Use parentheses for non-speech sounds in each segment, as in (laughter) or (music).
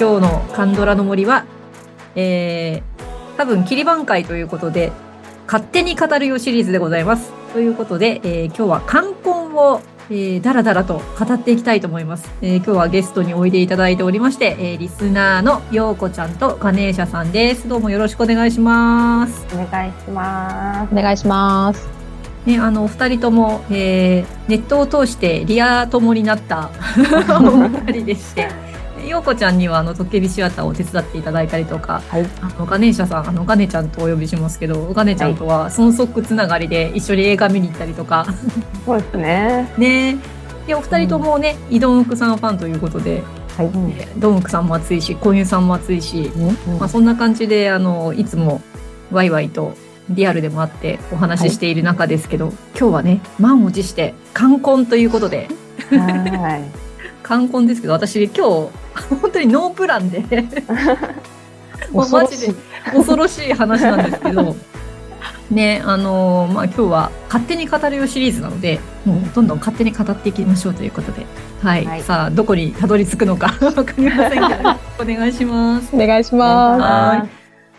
今日のカンドラの森は、えー、多分切り番会ということで、勝手に語るよシリーズでございます。ということで、えー今日は冠婚を、えー、だらだらと語っていきたいと思います。えー今日はゲストにおいでいただいておりまして、えーリスナーのようこちゃんとガネーシャさんです。どうもよろしくお願いします。お願いします。お願いします。ね、あの、お二人とも、えーネットを通してリア友になった (laughs) お二人でして、ようこちゃんには、あの、トッケビシアターを手伝っていただいたりとか、はい。あの、ガネーシャさん、あの、ガネちゃんとお呼びしますけど、ガネちゃんとは、孫足つながりで一緒に映画見に行ったりとか、そうですね。(laughs) ね。で、お二人ともね、イドンウクさんファンということで、はい。えードンウクさんも熱いし、コンユさんも熱いし、まあ、そんな感じで、あの、いつもワイワイとリアルでもあってお話ししている中ですけど、今日はね、満を持して冠婚ということで、は冠婚ですけど、私今日、(laughs) 本当にノープランで、(laughs) もうマジで恐ろしい話なんですけど、(laughs) ね、あのーまあ、今日は勝手に語るよシリーズなので、もうどんどん勝手に語っていきましょうということで、はい。はいさあ、どこにたどり着くのかわかりませんけど、お願いします。お願いしい。ます。は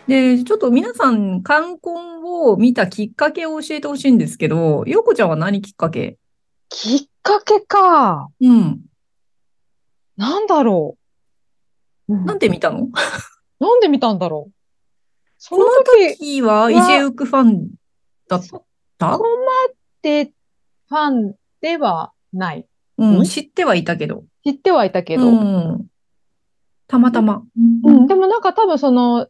で、ちょっと皆さん、冠婚を見たきっかけを教えてほしいんですけど、ようこちゃんは何きっかけ？きっかけか。うん。なんだろなんで見たの？う。(laughs) なんで見たんだろう。そこのの時、時は、イジェウクファンだっそたこまでファンではない。うん、ん知ってはいたけど。知ってはいたけど。ううん。ん。たまたま。でもなんか多分その、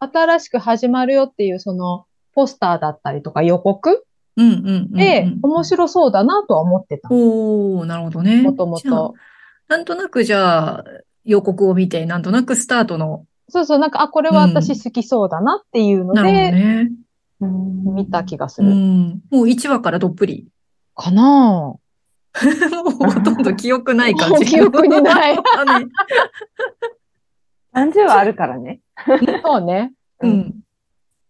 新しく始まるよっていうその、ポスターだったりとか予告うんうんうんうん。で、面白そうだなとは思ってた。おー、なるほどね。もともと。なんとなくじゃあ、予告を見て、なんとなくスタートの、そうそう、なんか、あ、これは私好きそうだなっていうのなるほどで、ね。見た気がすうる。ん。もう1話からどっぷり。かなもうほとんど記憶ない感じ。記憶にない (laughs) 何十話あるからね。ぁそうね。うん。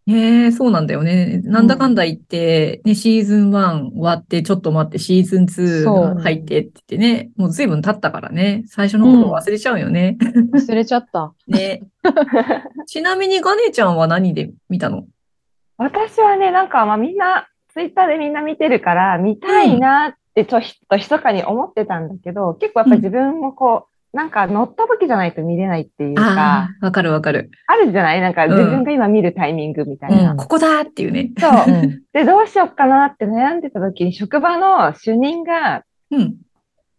ねえ、そうなんだよね。なんだかんだ言って、ね、シーズン1終わって、ちょっと待って、シーズン2そうが入ってって言ってね、もう随分経ったからね、最初のこと忘れちゃうよね。忘れちゃった。(laughs) ね。ちなみにガネちゃんは何で見たの？私はね、なんかまあみんな、ツイッターでみんな見てるから、見たいなってちょっと密かに思ってたんだけど、結構やっぱり自分もこう、なんか乗った時じゃないと見れないっていうか、わかるわかる。あるじゃない？なんかうん自分が今見るタイミングみたいな。うんここだっていうね。そう。うんで、どうしよっかなって悩んでた時に、職場の主任が、うん。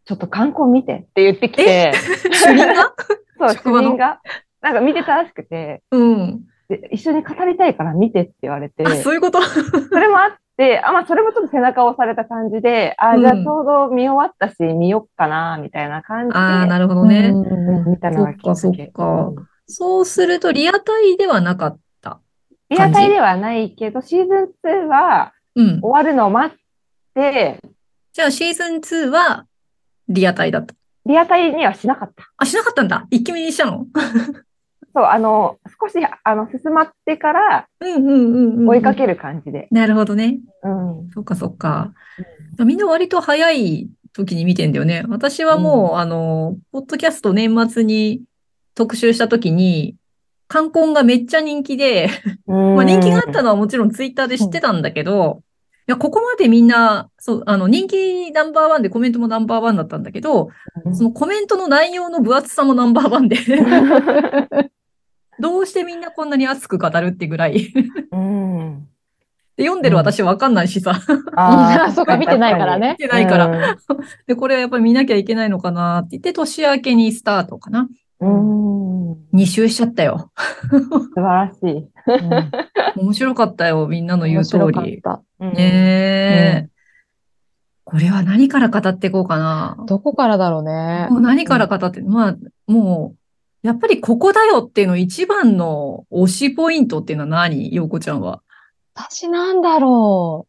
ちょっと観光見てって言ってきて、(laughs) 主任が？そう、主職場の？任が、なんか見てたらしくて、うん。で一緒に語りたいから見てって言われて、あ、そういうこと？(laughs) それもあって、あ、まあ、それもちょっと背中を押された感じで、あ、じゃあうんちょうど見終わったし、見よっかな、みたいな感じで、ああ、なるほどね。うん見たのがきっかけ。そっかそっかうんそうすると、リアタイではなかった。リアタイではないけど、シーズン2はうん。終わるのを待って、じゃあ、シーズン2は、リアタイだった。リアタイにはしなかった。あ、しなかったんだ。一気見にしたの？そう、あの、少し、あの、進まってからうんうんうんうん。追いかける感じで。なるほどね。うん。そっかそっか。みんな割と早い時に見てんだよね。私はもう、あの、ポッドキャスト年末に特集した時に、冠婚がめっちゃ人気で、まあ人気があったのはもちろんツイッターで知ってたんだけど、いや、ここまでみんな、そう、あの、人気ナンバーワンでコメントもナンバーワンだったんだけど、うんそのコメントの内容の分厚さもナンバーワンで、(laughs) どうしてみんなこんなに熱く語るってぐらい。うん。で読んでる私わかんないしさ。あー (laughs) そうか見てないからね見てないから。うん (laughs) で、これはやっぱり見なきゃいけないのかなって言って、年明けにスタートかな。うん。2周しちゃったよ。素晴らしい。面白かったよ、みんなの言う通面白かっり。た。うんねえ。これは何から語っていこうかな。どこからだろうねも。う何から語って、まあ、もう、やっぱりここだよっていうの一番の推しポイントっていうのは何？陽子ちゃんは。私なんだろ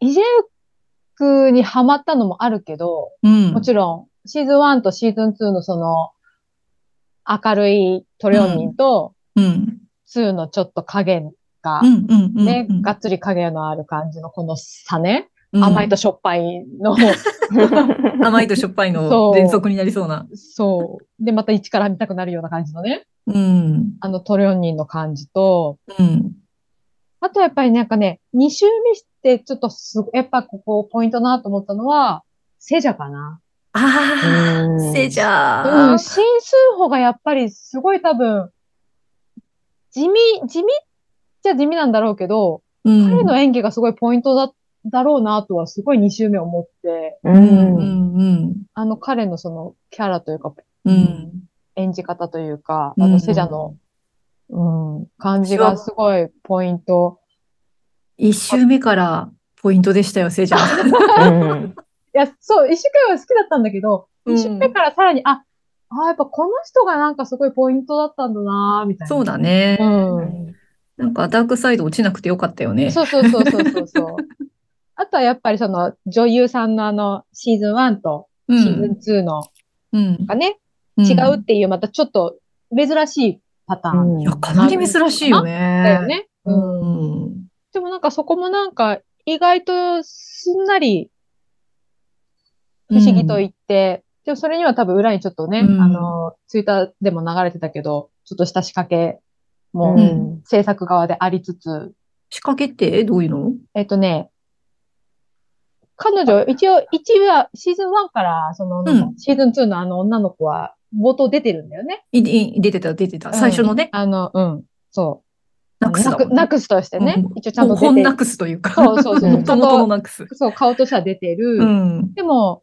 う。イジェウクにハマったのもあるけど、うん。もちろん、シーズン1とシーズン2のその、明るいトレオンミンと、うん。2のちょっと影が。ね、うんがっつり影のある感じのこの差ね。甘いとしょっぱいの、(laughs) 甘いとしょっぱいのそう連続になりそうな。そう。で、また一から見たくなるような感じのね、うん。あのトレオニンの感じと、うん。あとやっぱりなんかね、2周目してちょっとすご、やっぱここポイントなと思ったのは、セジャかな。ああ、うんセジャうん、ー。新数歩がやっぱりすごい多分、地味、地味っちゃ地味なんだろうけど、うん彼の演技がすごいポイントだ、だろうなとはすごい2周目思って、う。うんんうんあの彼のそのキャラというか、うん。うん。演じ方というか、うんあのセジャの、うん、感じがすごいポイント。一周目からポイントでしたよ、セジャー。うん。(laughs) いや、そう、一周目は好きだったんだけど、うん一周目からさらに、あ、あ、やっぱこの人がなんかすごいポイントだったんだなみたいな。そうだね。うん。なんかダークサイド落ちなくてよかったよね。そうそうそうそうそうそう。(laughs) あとはやっぱりその女優さんのあのシーズン1とうシーズンん。2のうん。がね、うん違うっていうまたちょっと珍しいパターンうんいや、かなり珍しいよだね。よね。ううん。ん。でもなんかそこもなんか意外とすんなり不思議と言って、でもそれには多分裏にちょっとね、うんあの、ツイッターでも流れてたけど、ちょっとした仕掛けもうん制作側でありつつ、仕掛けってどういうの？えっとね、彼女、一応、一話、シーズン1から、その、うんシーズン2のあの女の子は、冒頭出てるんだよね。いい出てた、出てた。うん最初のね、あの、うん、そう。ナックスだもんね。ナクナクスとしてね、うん一応ちゃんと出てる。本ナックスというか。そうそうそう。(laughs) 元々のナックス。そう、顔としては出てる。うん。でも、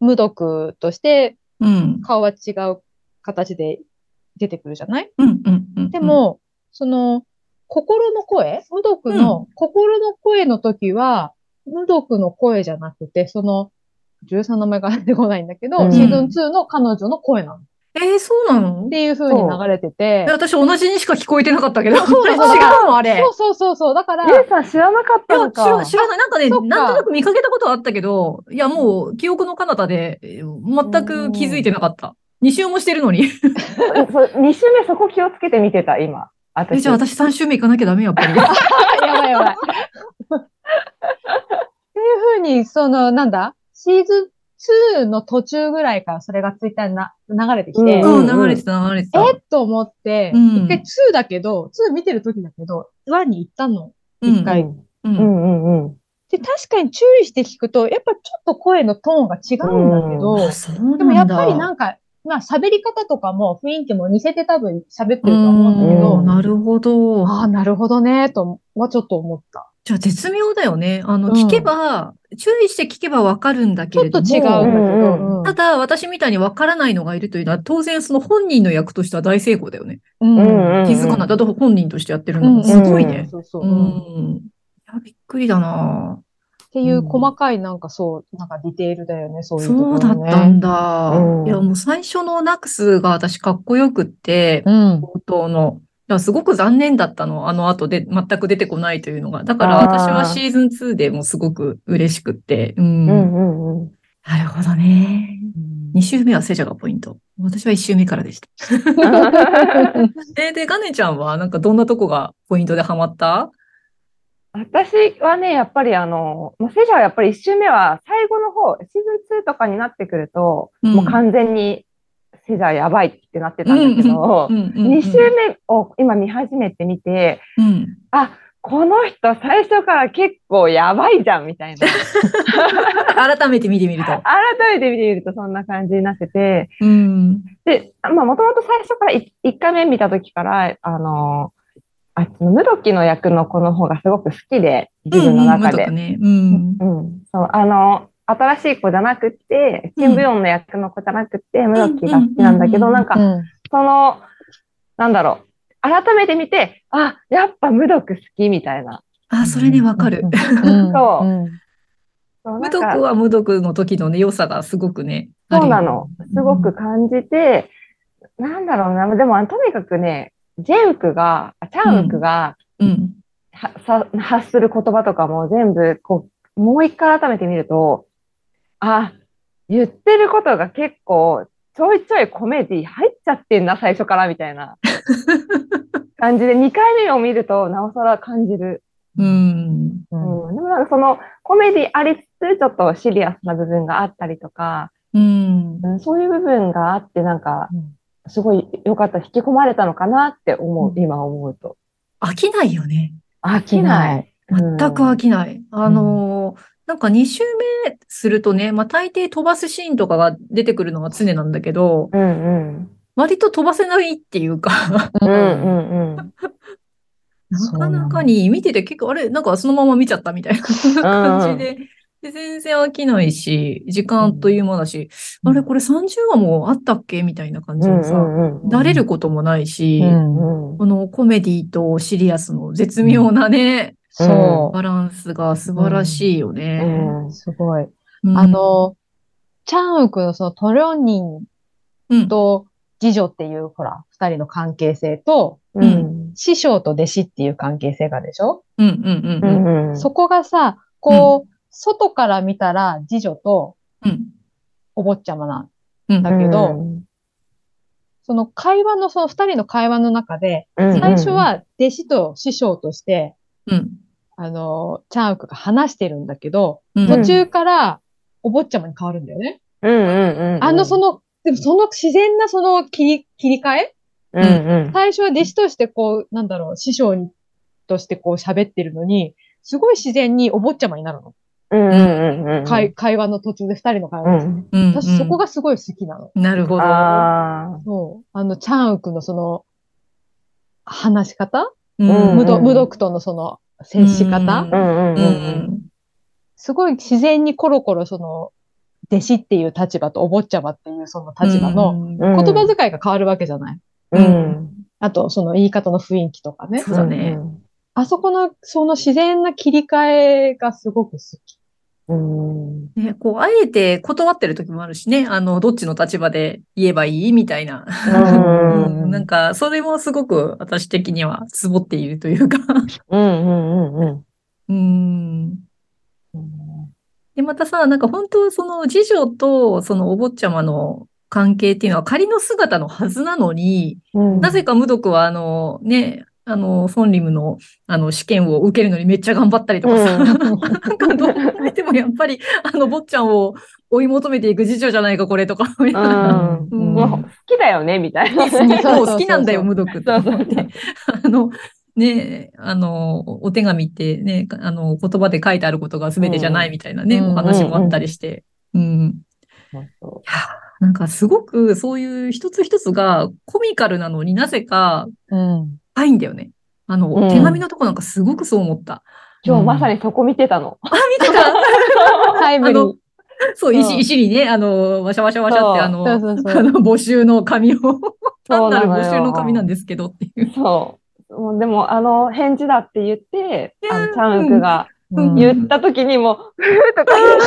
無毒として、うん。顔は違う形で出てくるじゃない？うん。うん。うん。で、も、その、心の声？無毒の心の声の時は、無毒の声じゃなくて、その、13の名前が出てこないんだけど、うんシーズン2の彼女の声なの。っえー、そうなの？ていう風に流れててえ、私同じにしか聞こえてなかったけど。そうなの違うのあれ。そうそうそうそう。だから、ゆうさん知らなかったのか。知ら知らない。なんかね、なんとなく見かけたことはあったけど、いや、もう、記憶の彼方で、えー全く気づいてなかった。2週もしてるのに。うんそう2週目そこ気をつけて見てた、今。じゃあ私3週目行かなきゃダメ、やっぱり。(laughs) やばいやばい。っていう風に、その、なんだ？シーズン2の途中ぐらいからそれがツイッターにな流れてきて、うんうん、流れてた、流れてた。え？っと思って、うん一回2だけど、2見てる時だけど、1に行ったの。うん一回うんう。うんんうんうん。で、確かに注意して聞くと、やっぱちょっと声のトーンが違うんだけど、うなんだ。でもやっぱりなんか、まあ喋り方とかも雰囲気も似せて多分喋ってるとは思うんだけうどん、なるほど。ああ、なるほどね、とはちょっと思った。じゃあ絶妙だよね。あの、うん聞けば、注意して聞けばわかるんだけちょっとれども。違うんだけど。うんうんただ、私みたいにわからないのがいるというのは、当然その本人の役としては大成功だよね。うんうん気づかない。だって本人としてやってるのすごいね。そうそうう。いや、びっくりだなていう細かいなんかそう、なんかディテールだよね、そういうところそうだったんだ。うんいや、もう最初のナックスが私かっこよくって、うん。冒頭の。いやすごく残念だったの。あの後で全く出てこないというのが。だから私はシーズン2でもすごく嬉しくって。うん。うんうんうん。なるほどね。2週目はセジャがポイント。私は1週目からでした。(laughs) えーで、ガネちゃんはなんかどんなとこがポイントでハマった？私はね、やっぱりあの、まあセジャはやっぱり一周目は最後の方、シーズン2とかになってくると、うんもう完全にセジャやばいってなってたんだけど、うんうんうん2週目を今見始めてみて、うん。あ、この人最初から結構やばいじゃんみたいな。改めて見てみると。(laughs) 改めて見てみるとそんな感じになってて、うん。で、まあもともと最初から1回目見た時から、あの、あっちのムドキの役の子の方がすごく好きで、自分の中で。うんうんね。うん。うん。そう、あの、新しい子じゃなくって、キンブヨンの役の子じゃなくって、ムドキが好きなんだけど、うん。なんか、その、なんだろう、改めて見て、あ、やっぱムドク好きみたいな。あ、それね、わかる。うん。そう。うん。そうなんか。無毒は無毒の時のね、良さがすごくね。そうなの。すごく感じて、なんだろうな、でも、とにかくね、ジェウクが、あチャンウクが、発する言葉とかも全部、こう、もう一回改めて見ると、あ、言ってることが結構、ちょいちょいコメディ入っちゃってんな、最初から、みたいな (laughs) 感じで、2回目を見ると、なおさら感じる。うん。うんうん、でもなんかそのコメディありつつ、ちょっとシリアスな部分があったりとか、うん。うん、そういう部分があって、なんか、うんすごい良かった、引き込まれたのかなって思う、うん今思うと。飽きないよね。飽きない。全く飽きない。あのーなんか2週目するとね、まあ大抵飛ばすシーンとかが出てくるのが常なんだけど、うんうん。割と飛ばせないっていうか、うんうんうん。(laughs) なかなかに見てて結構、あれ、なんかそのまま見ちゃったみたいな感じで、で全然飽きないし、時間という間だし、うんあれ、これ30話もあったっけみたいな感じうんでさ、うんだれることもないし、うんうん。このコメディとシリアスの絶妙なね、そバランスが素晴らしいよね。う。すごい。うんあ、の、チャンウクのそのトリョンニンうん、と次女っていう、ほら、二人の関係性と、うん。師匠と弟子っていう関係性がでしょ、うん、うん、ううん、うん。そこがさ、こう、外から見たら次女とうん、お坊ちゃまなんうんだけど、うんその会話の、その二人の会話の中で、うん最初、は弟子と師匠として、うん。あの、チャンウクが話してるんだけど、うん途中からお坊ちゃまに変わるんだよね。うんうんうん。あの、その、でもその自然なその切り、切り替え？うんうん。最初は弟子としてこう、なんだろう、師匠にとしてこう喋ってるのに、すごい自然にお坊ちゃまになるの。うんうんうんうん。会会話の途中で二人の会う話の途中で。ん。うん。私そこがすごい好きなの。なるほど。あそう。あの、チャンウクのその、話し方？うんうん無毒無毒とのその、接し方、あ。うんすごい自然にコロコロその、弟子っていう立場とお坊ちゃまっていうその立場の。言葉遣いが変わるわけじゃない？うん。あと、その言い方の雰囲気とかね。そうだね。あそこの、その自然な切り替えがすごく好。ね、こう、あえて断ってる時もあるしね。あの、どっちの立場で言えばいいみたいな。うんうん (laughs) なんか、それもすごく私的にはツボっているというか。うんうんうんうん。(laughs) うん。で、またさ、なんか本当その次女とそのお坊ちゃまの関係っていうのは仮の姿のはずなのに、うんなぜか無毒はあのね、あの、ソンリムのあの試験を受けるのにめっちゃ頑張ったりとかさ、うん (laughs) なんかどう見てもやっぱりあの坊ちゃんを追い求めていく次女じゃないかこれとか。うん。うんもう好きだよね、みたいな。好き、そう、好きなんだよ、無毒って。あの、ねあの、お手紙ってね、あの、言葉で書いてあることが全てじゃないみたいなね、うんお話もあったりして。うん。なんかすごくそういう一つ一つがコミカルなのになぜかうん。深いんだよね。あの、うん手紙のとこなんかすごくそう思った。う今日まさにそこ見てたの。あ、見てた (laughs) タイムリー。そう、そう石、石にね、あの、わしゃわしゃわしゃって、あの、そうそうそうあの、募集の紙を、単なる募集の紙なんですけどっていう。そう。もうでも、あの、返事だって言って、いやーあの、チャンクがうん言った時にも、ふーとか言って、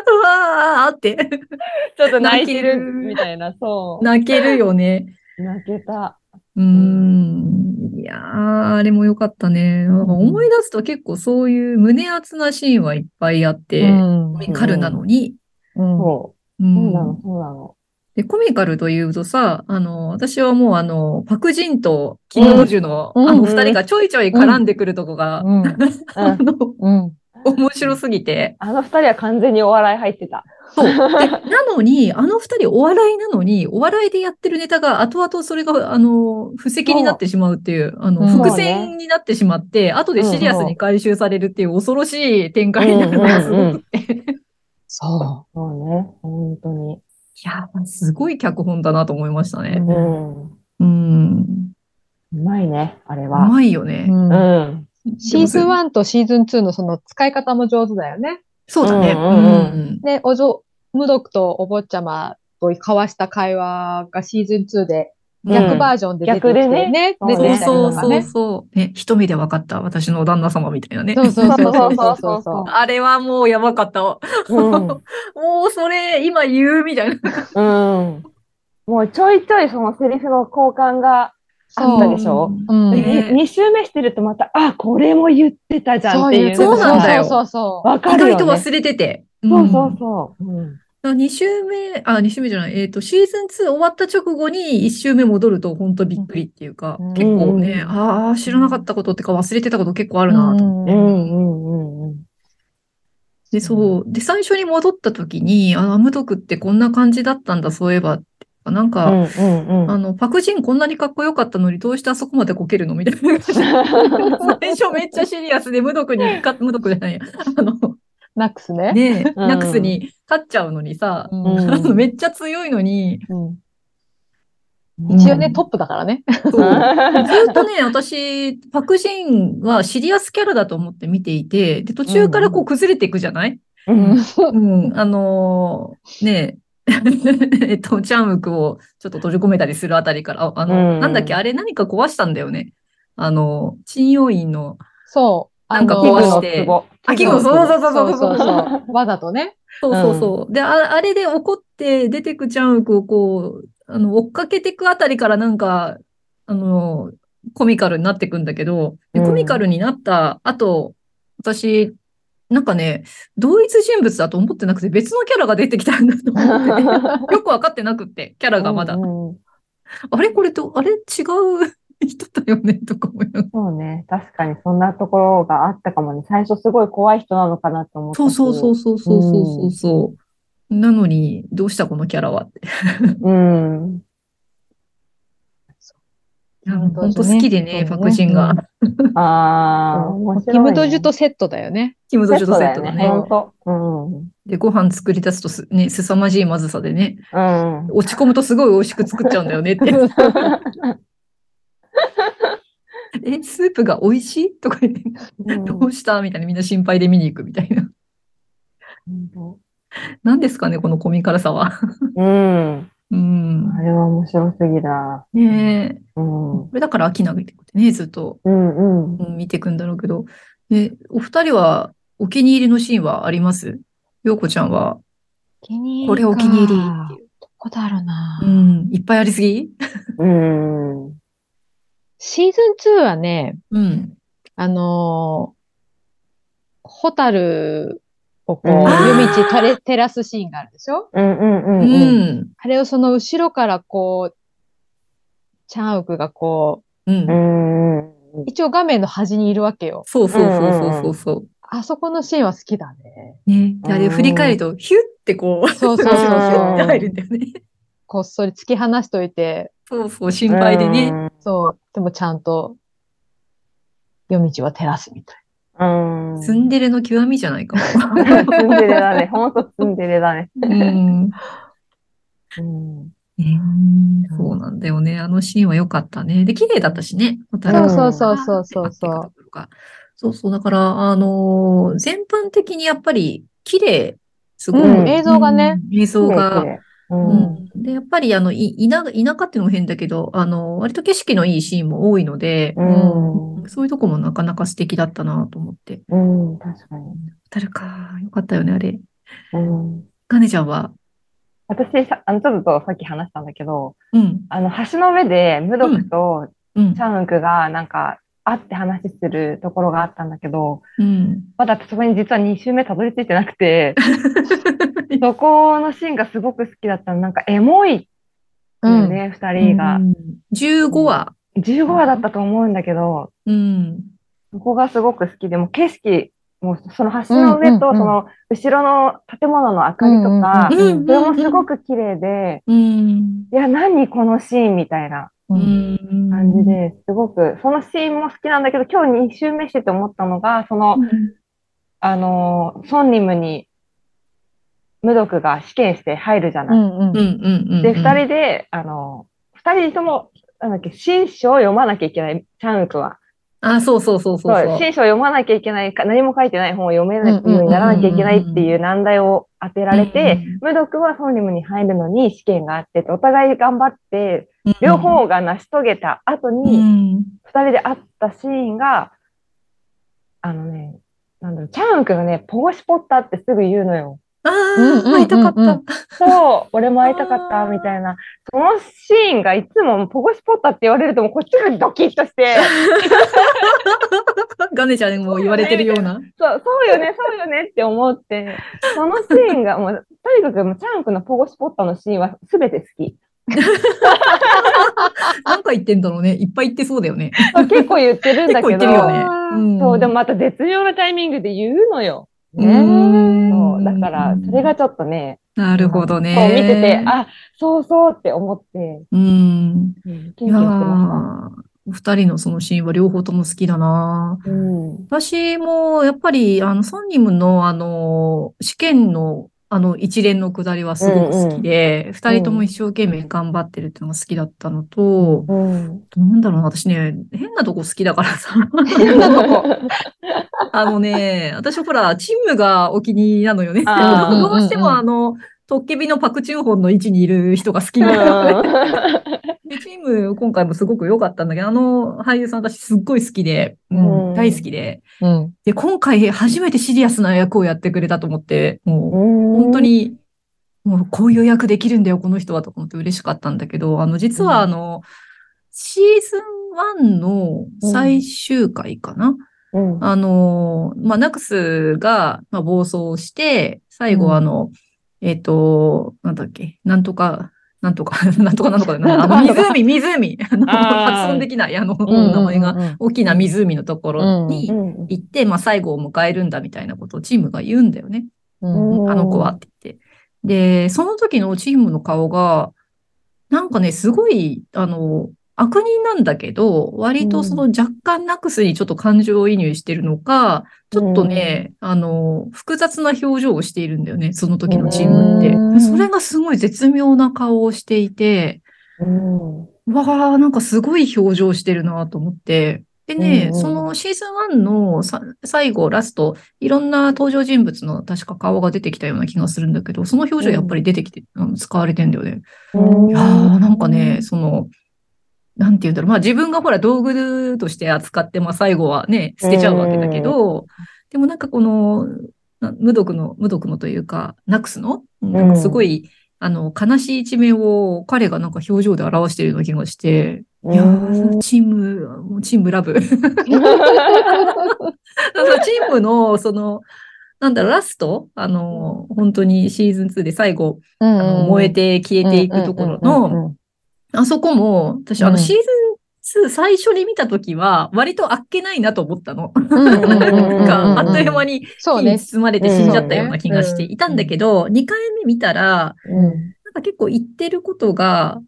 (laughs) うわーって、(laughs) ちょっと泣いてる泣けるみたいな、そう。泣けるよね。泣けた。うーん。いやー、あれも良かったね。なんか思い出すと結構そういう胸熱なシーンはいっぱいあって、うんコミカルなのに、うんそうう。んそうなの、そうなの。で、コミカルというとさ、あの、私はもうあの、パクジンとキム・オジュの、うんあの二人がちょいちょい絡んでくるとこが、うん。(laughs) あの、うん。面白すぎて。あの二人は完全にお笑い入ってた。そう。で (laughs) なのに、あの二人お笑いなのに、お笑いでやってるネタが後々それが、あの、布石になってしまうっていう、あの、うん伏線になってしまって、後でシリアスに回収されるっていう恐ろしい展開になるのがすごくて。そそうね、本当に。いや、すごい脚本だなと思いましたね。うん。ううん。まいね、あれうは。まいよう。ね。うんうん。シーズン1とシーズン2のその使い方も上手だよね。そうだね。で、おぞ、無毒とお坊ちゃまと交わした会話がシーズン2で逆バージョンで出てきて逆でね。ね出てきたりそうそうそうね。そう。ね、一目で分かった。私の旦那様みたいなね。そうそうそうそうそうそそううそう (laughs) あれはもうやばかったわ。うん。もうそれ今言うみたいな。うん。もうちょいちょいそのセリフの交換があったでしょ？うん。ねでに二週目してるとまた、あ、これも言ってたじゃんっていう。そうなんだよそうそうそう。わかるよ、ね。意外と忘れてて。そうそうそう。うん。2週目、あ、2週目じゃない、えっと、シーズン2終わった直後に1週目戻ると本当びっくりっていうか、うん結構ね、うんああ、知らなかったことってか忘れてたこと結構あるなと思って。うんうんうんうん。で、そう。で、最初に戻った時に、あ、無毒ってこんな感じだったんだ、そういえばって。なんうか、んうんうん。あの、パクジンこんなにかっこよかったのに、どうしてあそこまでこけるのみたいな。最初めっちゃシリアスで無毒に、か無毒じゃないや。あの、ナックスね。ねえ、うんナックスに勝っちゃうのにさ、うんめっちゃ強いのに、うん一応ね、トップだからね。(laughs) ずっとね、私、パクジンはシリアスキャラだと思って見ていて、で、途中からこう崩れていくじゃない？うんうん、あのーねえ、(laughs) えっと、チャンウクをちょっと閉じ込めたりするあたりから、ああの、うんなんだっけ、あれ何か壊したんだよね。あの、鎮陽院の、そう。なんか壊して壺あ、そうそうそうそそううそう。わざとね。そうそうそう。で、ああれで怒って出てくチャンウクをこう、あの、追っかけてくあたりからなんか、あの、コミカルになってくんだけど、でうんコミカルになった後、私、なんかね、同一人物だと思ってなくて別のキャラが出てきたんだと思って、(laughs) よくわかってなくって、キャラがまだ。うんうんあれ？これと、あれ？違う人だよね？とか思いながらそうね。確かにそんなところがあったかもね。最初すごい怖い人なのかなと思ったそうそうそうそそうそうそうそうそう。なのに、どうしたこのキャラはって。う。うん。本当好きでね、パクジンが。ああ、面白い、ね。キム・ドジュとセットだよね。キムドジュとセットだね。本当。うん。で、ご飯作り出すとす、ね、凄まじいまずさでね、うん。落ち込むとすごい美味しく作っちゃうんだよねって。(laughs) え、スープが美味しい？とか言って、どうした？みたいなみんな心配で見に行くみたいな。何ですかね、このコミカルさは。うん。うん。あれは面白すぎだ。ねえ。うん。これだから飽きなくてね、ずっと、うんうん。うん見ていくんだろうけど。え、お二人はお気に入りのシーンはあります？ようこちゃんは、気に入りこれお気に入りっていう。どこだろうなう。ん。いっぱいありすぎ？うん。シーズン2はね、うん。あのーホタルをこう、うん夜道垂れ照らすシーンがあるでしょ？うんうんうんううん。ん。あれをその後ろからこう、チャンウクがこうん。うん。う、一応画面の端にいるわけよ。そうそうそうそうそうそう。あそこのシーンは好きだね。ね。であれうん振り返ると、ヒュッてこう、そうそうそううんヒュッてそう。入るんだよね。こっそり突き放しといて、そうそう、心配でね。ね。そう、でもちゃんと夜道は照らすみたいうん。ツンデレの極みじゃないかも。ツンデレだね。(laughs) ほんとツンデレだね。うん。うん。ねそうなんだよね。あのシーンは良かったね。で、綺麗だったしね。またな。うんそうそうそうそうそうそうそう。だから、あのー全般的にやっぱり綺麗。すごい。うん映像がねうん映像が。う。うんん。で、やっぱり、あの、い、田、田舎っていうのも変だけど、あの、割と景色のいいシーンも多いので、うん。そういうとこもなかなか素敵だったなと思って。うん。確かに。誰か、よかったよね、あれ。うん。ガネちゃんは？私さ、あの、ちょっとさっき話したんだけど、うん。あの、橋の上で、ムドクとうんチ。ャンウクが、なんか、会って話するところがあったんだけど、うん。まだそこに実は2周目たどり着いてなくて、(laughs) そこのシーンがすごく好きだったの。なんか、エモいっていうね、二、人が。うん15話。15話だったと思うんだけど、うん。そこがすごく好きで、もう景色、もうその橋の上と、その後ろの建物の明かりとかそれもすごく綺麗で、うん。いや、何このシーンみたいな。感じで、すごく、そのシーンも好きなんだけど、今日2周目してて思ったのが、その、あの、ソンニムに、無毒が試験して入るじゃない。うんうんうんうんうん。で、二人で、あの、二人とも、なんだっけ、新書を読まなきゃいけない、チャンウクは。あ、そうそうそうそうそう。新書を読まなきゃいけないか、何も書いてない本を読めないようにならなきゃいけないっていう難題を当てられて、無毒はソンニムに入るのに試験があって、お互い頑張って、両方が成し遂げた後うに、ん。二人で会ったシーンが、あのね、なんだろう、チャンウクがね、ポゴシポッタってすぐ言うのよ。ああ、うんうんうんうん会いたかった。そう、俺も会いたかった、みたいな。そのシーンがいつもポゴシポッタって言われると、もうこっちがドキッとして、(laughs) ガネちゃんにも言われてるような。そう、そうよね、そうよねって思って、そのシーンがもう、とにかくもうチャンクのポゴシポッタのシーンは全て好き。(laughs) なんか言ってんだろうね。いっぱい言ってそうだよね。結構言ってるんだけど、結構言ってるよね。うんそう、でもまた絶妙なタイミングで言うのよ。うね。んそう、だから、それがちょっとね、なるほどね。そう見てて、あ、そうそうって思って、うん。いやまーお二人のそのシーンは両方とも好きだな。うん。私も、やっぱり、あの、ソンニムの、あの、試験の、あの、一連のくだりはすごく好きで、二、人とも一生懸命頑張ってるっていうのが好きだったのと、うん。なんだろうな、私ね、変なとこ好きだからさ。変なとこ。あのね、私ほら、チームがお気に入りなのよね。(laughs) どうしてもあの、トッケビのパクチュンホンの位置にいる人が好きなの。でチーム、今回もすごく良かったんだけど、あの俳優さん私すっごい好きで、うんうん大好きで。うん。で、今回初めてシリアスな役をやってくれたと思って、もう、本本当。に、もうこういう役できるんだよ、この人はと思って嬉しかったんだけど、あの、実はあの、シーズン1の最終回かな、うん。あの、まあ、ナクスが、まあ、暴走して、最後うんあの、えっ、と、なんだっけ、なんとか、なんとか、なんとかなんとかあの、なんとか湖、湖、(laughs) 発音できない、あの、うん名前が、うん。大きな湖のところにうん。行って、まあ、最後を迎えるんだみたいなことをチームが言うんだよね。あの子はって言って。で、その時のチームの顔が、なんかね、すごい、あの、悪人なんだけど、割とその若干ナクスにちょっと感情移入してるのか、ちょっとね、あの、複雑な表情をしているんだよね、その時のチームって。うんそれがすごい絶妙な顔をしていて、うん。わあ、なんかすごい表情してるなと思って。でね、うんうんそのシーズン1のさ最後、ラスト、いろんな登場人物の確か顔が出てきたような気がするんだけど、その表情やっぱり出てきて、あの使われてんだよね。うんいやーなんかね、その、なんて言うんだろう。まあ自分がほら道具として扱って、まあ最後はね、捨てちゃうわけだけど、でもなんかこの、な無毒の、無毒のというか、ナクスの、なんかすごい、あの、悲しい一面を彼がなんか表情で表しているような気がして、いやー、チーム、もうチームラブ。(laughs) チームの、その、なんだろう、ラスト？あの、本当にシーズン2で最後、あの燃えて消えていくところの、あそこも、私、あの、うんシーズン2最初に見たときは、割とあっけないなと思ったの。なんか、あっという間にそうね。火に包まれて死んじゃったような気がしていたんだけど、2回目見たら、うん。なんか結構言ってることが、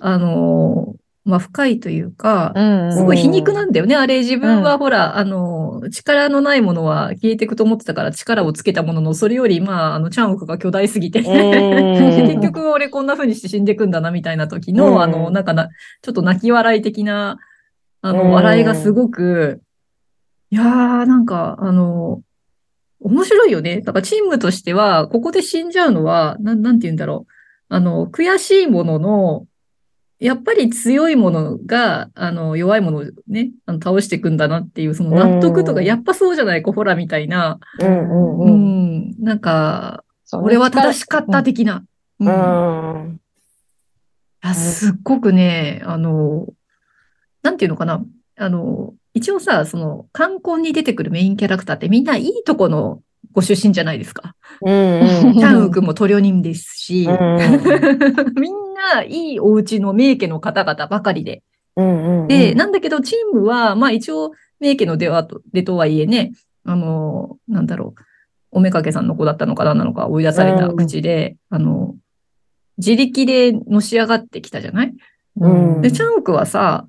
あの、まあ、深いというか、すごい皮肉なんだよね。あれ、自分はほら、あの、力のないものは消えていくと思ってたから力をつけたものの、それより、まあ、あの、チャンウクが巨大すぎて、(laughs) 結局俺こんな風にして死んでいくんだな、みたいな時の、うんあの、なんかな、ちょっと泣き笑い的な、あうんの、笑いがすごく、いやー、なんか、あの、面白いよね。だからチームとしては、ここで死んじゃうのは、なん、なんて言うんだろう。あの、悔しいものの、やっぱり強いものが、あの、弱いものをね、あの倒していくんだなっていう、その納得とか、うんやっぱそうじゃない、コホラみたいな、うんうんなんか、俺は正しかった的な。うん。すっごくね、あの、なんていうのかな。あの、一応さ、その、冠婚に出てくるメインキャラクターってみんないいとこのご出身じゃないですか。うんうん。チャンウクもトリョニンですし、うんみんないいお家の名家の方々ばかりで。うんうん。で、なんだけど、チームは、まあ一応、名家の出はと、出とはいえね、あの、なんだろう、おめかけさんの子だったのか何なのか追い出された口で、あの、自力でのし上がってきたじゃない？うんで、チャンウクはさ、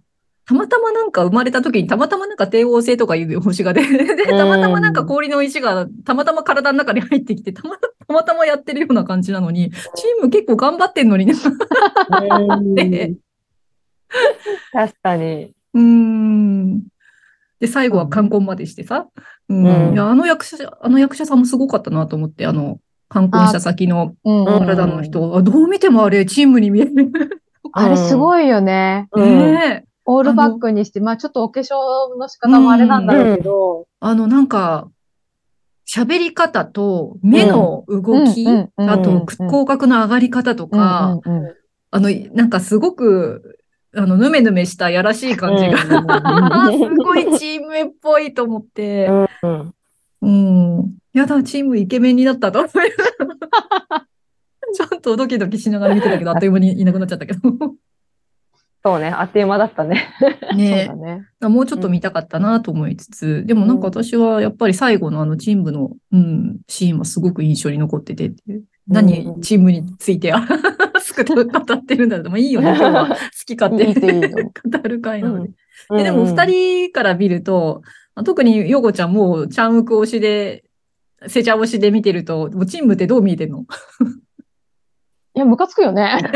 たまたまなんか生まれた時にたまたまなんか帝王星とかいう星が出て、(laughs) で、たまたまなんか氷の石がたまたま体の中に入ってきて、たまたたまたまやってるような感じなのに、チーム結構頑張ってんのにね。(laughs) 確かに。うーん。で、最後は冠婚までしてさ。うん。うんいや、あの役者、あの役者さんもすごかったなと思って、あの、冠婚した先のうんうん体の人、あどう見てもあれ、チームに見える。(laughs) あれすごいよね。うんねえ。オールバックにして、まあちょっとお化粧の仕方もあれなんだろうけど、あの、なんか、喋り方と目の動き、あと口角の上がり方とか、あの、なんかすごく、あの、ぬめぬめしたやらしい感じが、(laughs) すごいチームっぽいと思って、うんうん。やだ、チームイケメンになったとちょっとドキドキしながら見てたけど、あっという間にいなくなっちゃったけど。そうね、あっという間だったね。(laughs) そうねだね。もうちょっと見たかったなと思いつつ、でもなんか私はやっぱり最後のあのチームの、うん、シーンはすごく印象に残ってて、何チームについては、(laughs) すくと語ってるんだろう。まあいいよね、(laughs) 今日は。好き勝手いいっていいの語る回なので。うん。ででも二人から見ると、特にヨゴちゃんもチャンウク推しで、セチャ推しで見てると、もうチームってどう見えてんの？いや、ムカつくよね。(laughs)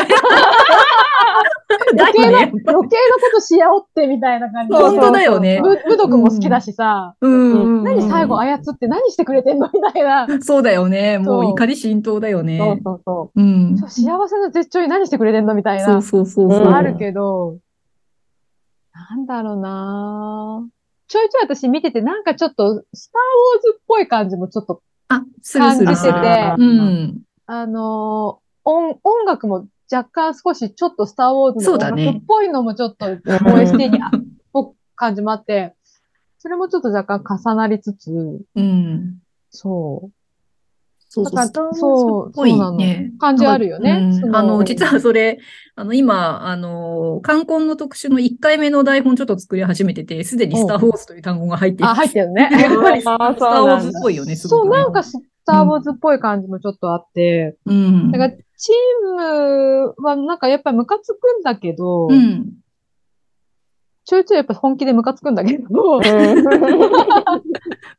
だ余計な、余計なことし合おってみたいな感じ。本当だよね。む、むどくも好きだしさ、うん。何最後操って何してくれてんのみたいな。そうだよね。もう怒り浸透だよそうね。そうそうん。そう幸せの絶頂に何してくれてんのみたいなそう。そうそうあるけど、なんだろうなちょいちょい私見てて、なんかちょっと、スターウォーズっぽい感じもちょっと、あ。感じててうん。あのー音、音楽も若干少しちょっとスターウォーズの音楽っぽいのもちょっとう。OST にあっぽく感じもあって、それもちょっと若干重なりつつ、うん。そう。そうそう。スターウォーズそうっぽいね。感じあるよねあの、実はそれ、あの、今、あの、冠婚の特集の1回目の台本ちょっと作り始めてて、すでにスター・ウォーズという単語が入っていてあ、入ってるね。やっぱりスタあーー・ウォーズっぽいよね、すごそう、くね。なんかスターウォーズっぽい感じもちょっとあって、うん。だからチームはなんかやっぱりムカつくんだけど、うん。ちょいちょいやっぱ本気でムカつくんだけど、(laughs)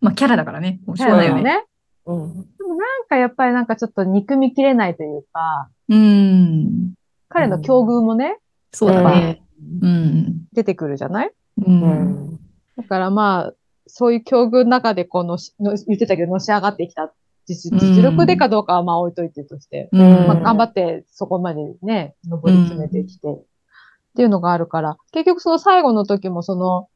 まあ、キャラだからね。もうしょうがないよね。ね。うんでもなんかやっぱりなんかちょっと憎みきれないというか、うん。彼の境遇もね、そうだね。うん。出てくるじゃない？うん。うんだからまあ、そういう境遇の中でこの言ってたけど、のし上がってきた実実力でかどうかはまあ置いといてとして、うん。まあ、頑張ってそこまでね、上り詰めてきて、っていうのがあるから、結局その最後の時もその、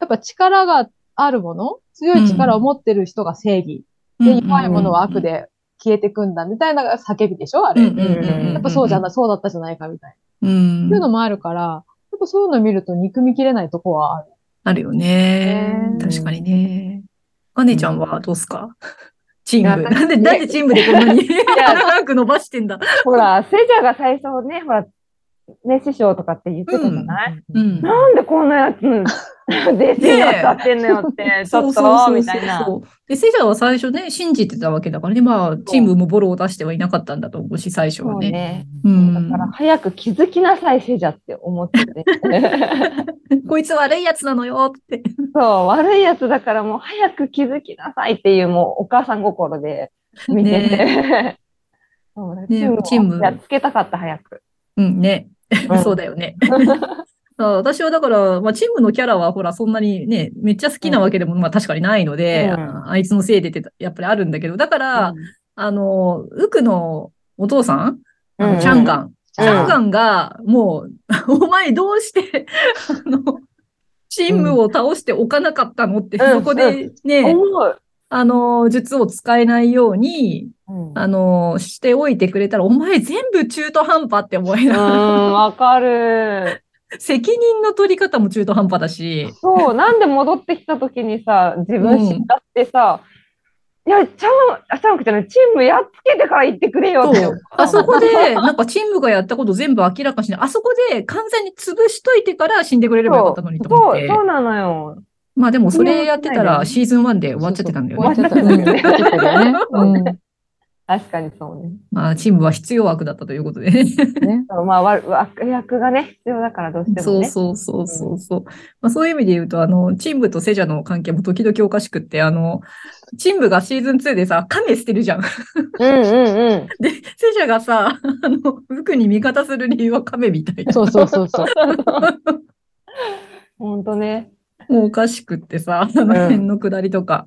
やっぱ力があるもの、強い力を持ってる人が正義、で、弱いものは悪で消えてくんだ、みたいな叫びでしょ？あれ。やっぱそうじゃない、そうだったじゃないか、みたいな。うん。っていうのもあるから、やっぱそういうの見ると憎みきれないとこはある。あるよね。ね。確かにね。かねちゃんはどうすか？チーム。なんで、なんでチームでこんなに (laughs) 長く伸ばしてんだ？ほら、セジャが最初ね、ほら、ね、師匠とかって言ってたじゃない、うん。なんでこんなやつ、弟子になってんのよって、ちょっと、みたいな。で、セジャーは最初ね、信じてたわけだからね。まあ、チームもボロを出してはいなかったんだと思うし、最初そはね。うね。うんだから、早く気づきなさい、セジャって思ってて。(laughs) こいつ悪いやつなのよって。そう、悪いやつだからもう早く気づきなさいっていう、もうお母さん心で見てて。(laughs) そうねねチームやっつけたかった、早く。うん、ね。うん (laughs) そうだよね。私はだから、まあ、チームのキャラはほら、そんなにね、めっちゃ好きなわけでも、まあ確かにないので、うん。あいつのせいでってやっぱりあるんだけど、だから、あの、ウクのお父さん、あのうんチャンガン。チうん。ャンガンが、もう、(laughs) お前どうして、あの、チームを倒しておかなかったのって、うん。そこでね。あの、術を使えないように、うん。あの、しておいてくれたら、お前全部中途半端って思いながら、うん、わかる。(laughs) 責任の取り方も中途半端だし、そう、なんで戻ってきた時にさ、自分知ったってさ、いや、ちゃん、あ、ちゃんくじゃない、チームやっつけてから言ってくれよって。あそこで、なんかチームがやったこと全部明らかにしない。あそこで完全に潰しといてから死んでくれればよかったのにと思っそう、て。そうなのよ。まあでもそれやってたらシーズン1で終わっちゃってたんだよね。終わっちゃったんだよね。確かにそうね。まあチームは必要悪だったということでね。まあ、わ悪役がね、必要だからどうしてそうもね。そうそうそうそう。まあそういう意味で言うと、あの、チームとセジャの関係も時々おかしくって、あの、チームがシーズン2でさ、亀捨てるじゃん。うんうんうん。(laughs) で、セジャがさ、あの、服に味方する理由は亀みたいな。そうそうそうそう。ほんとね。もうおかしくってさ、あの辺のくだりとか。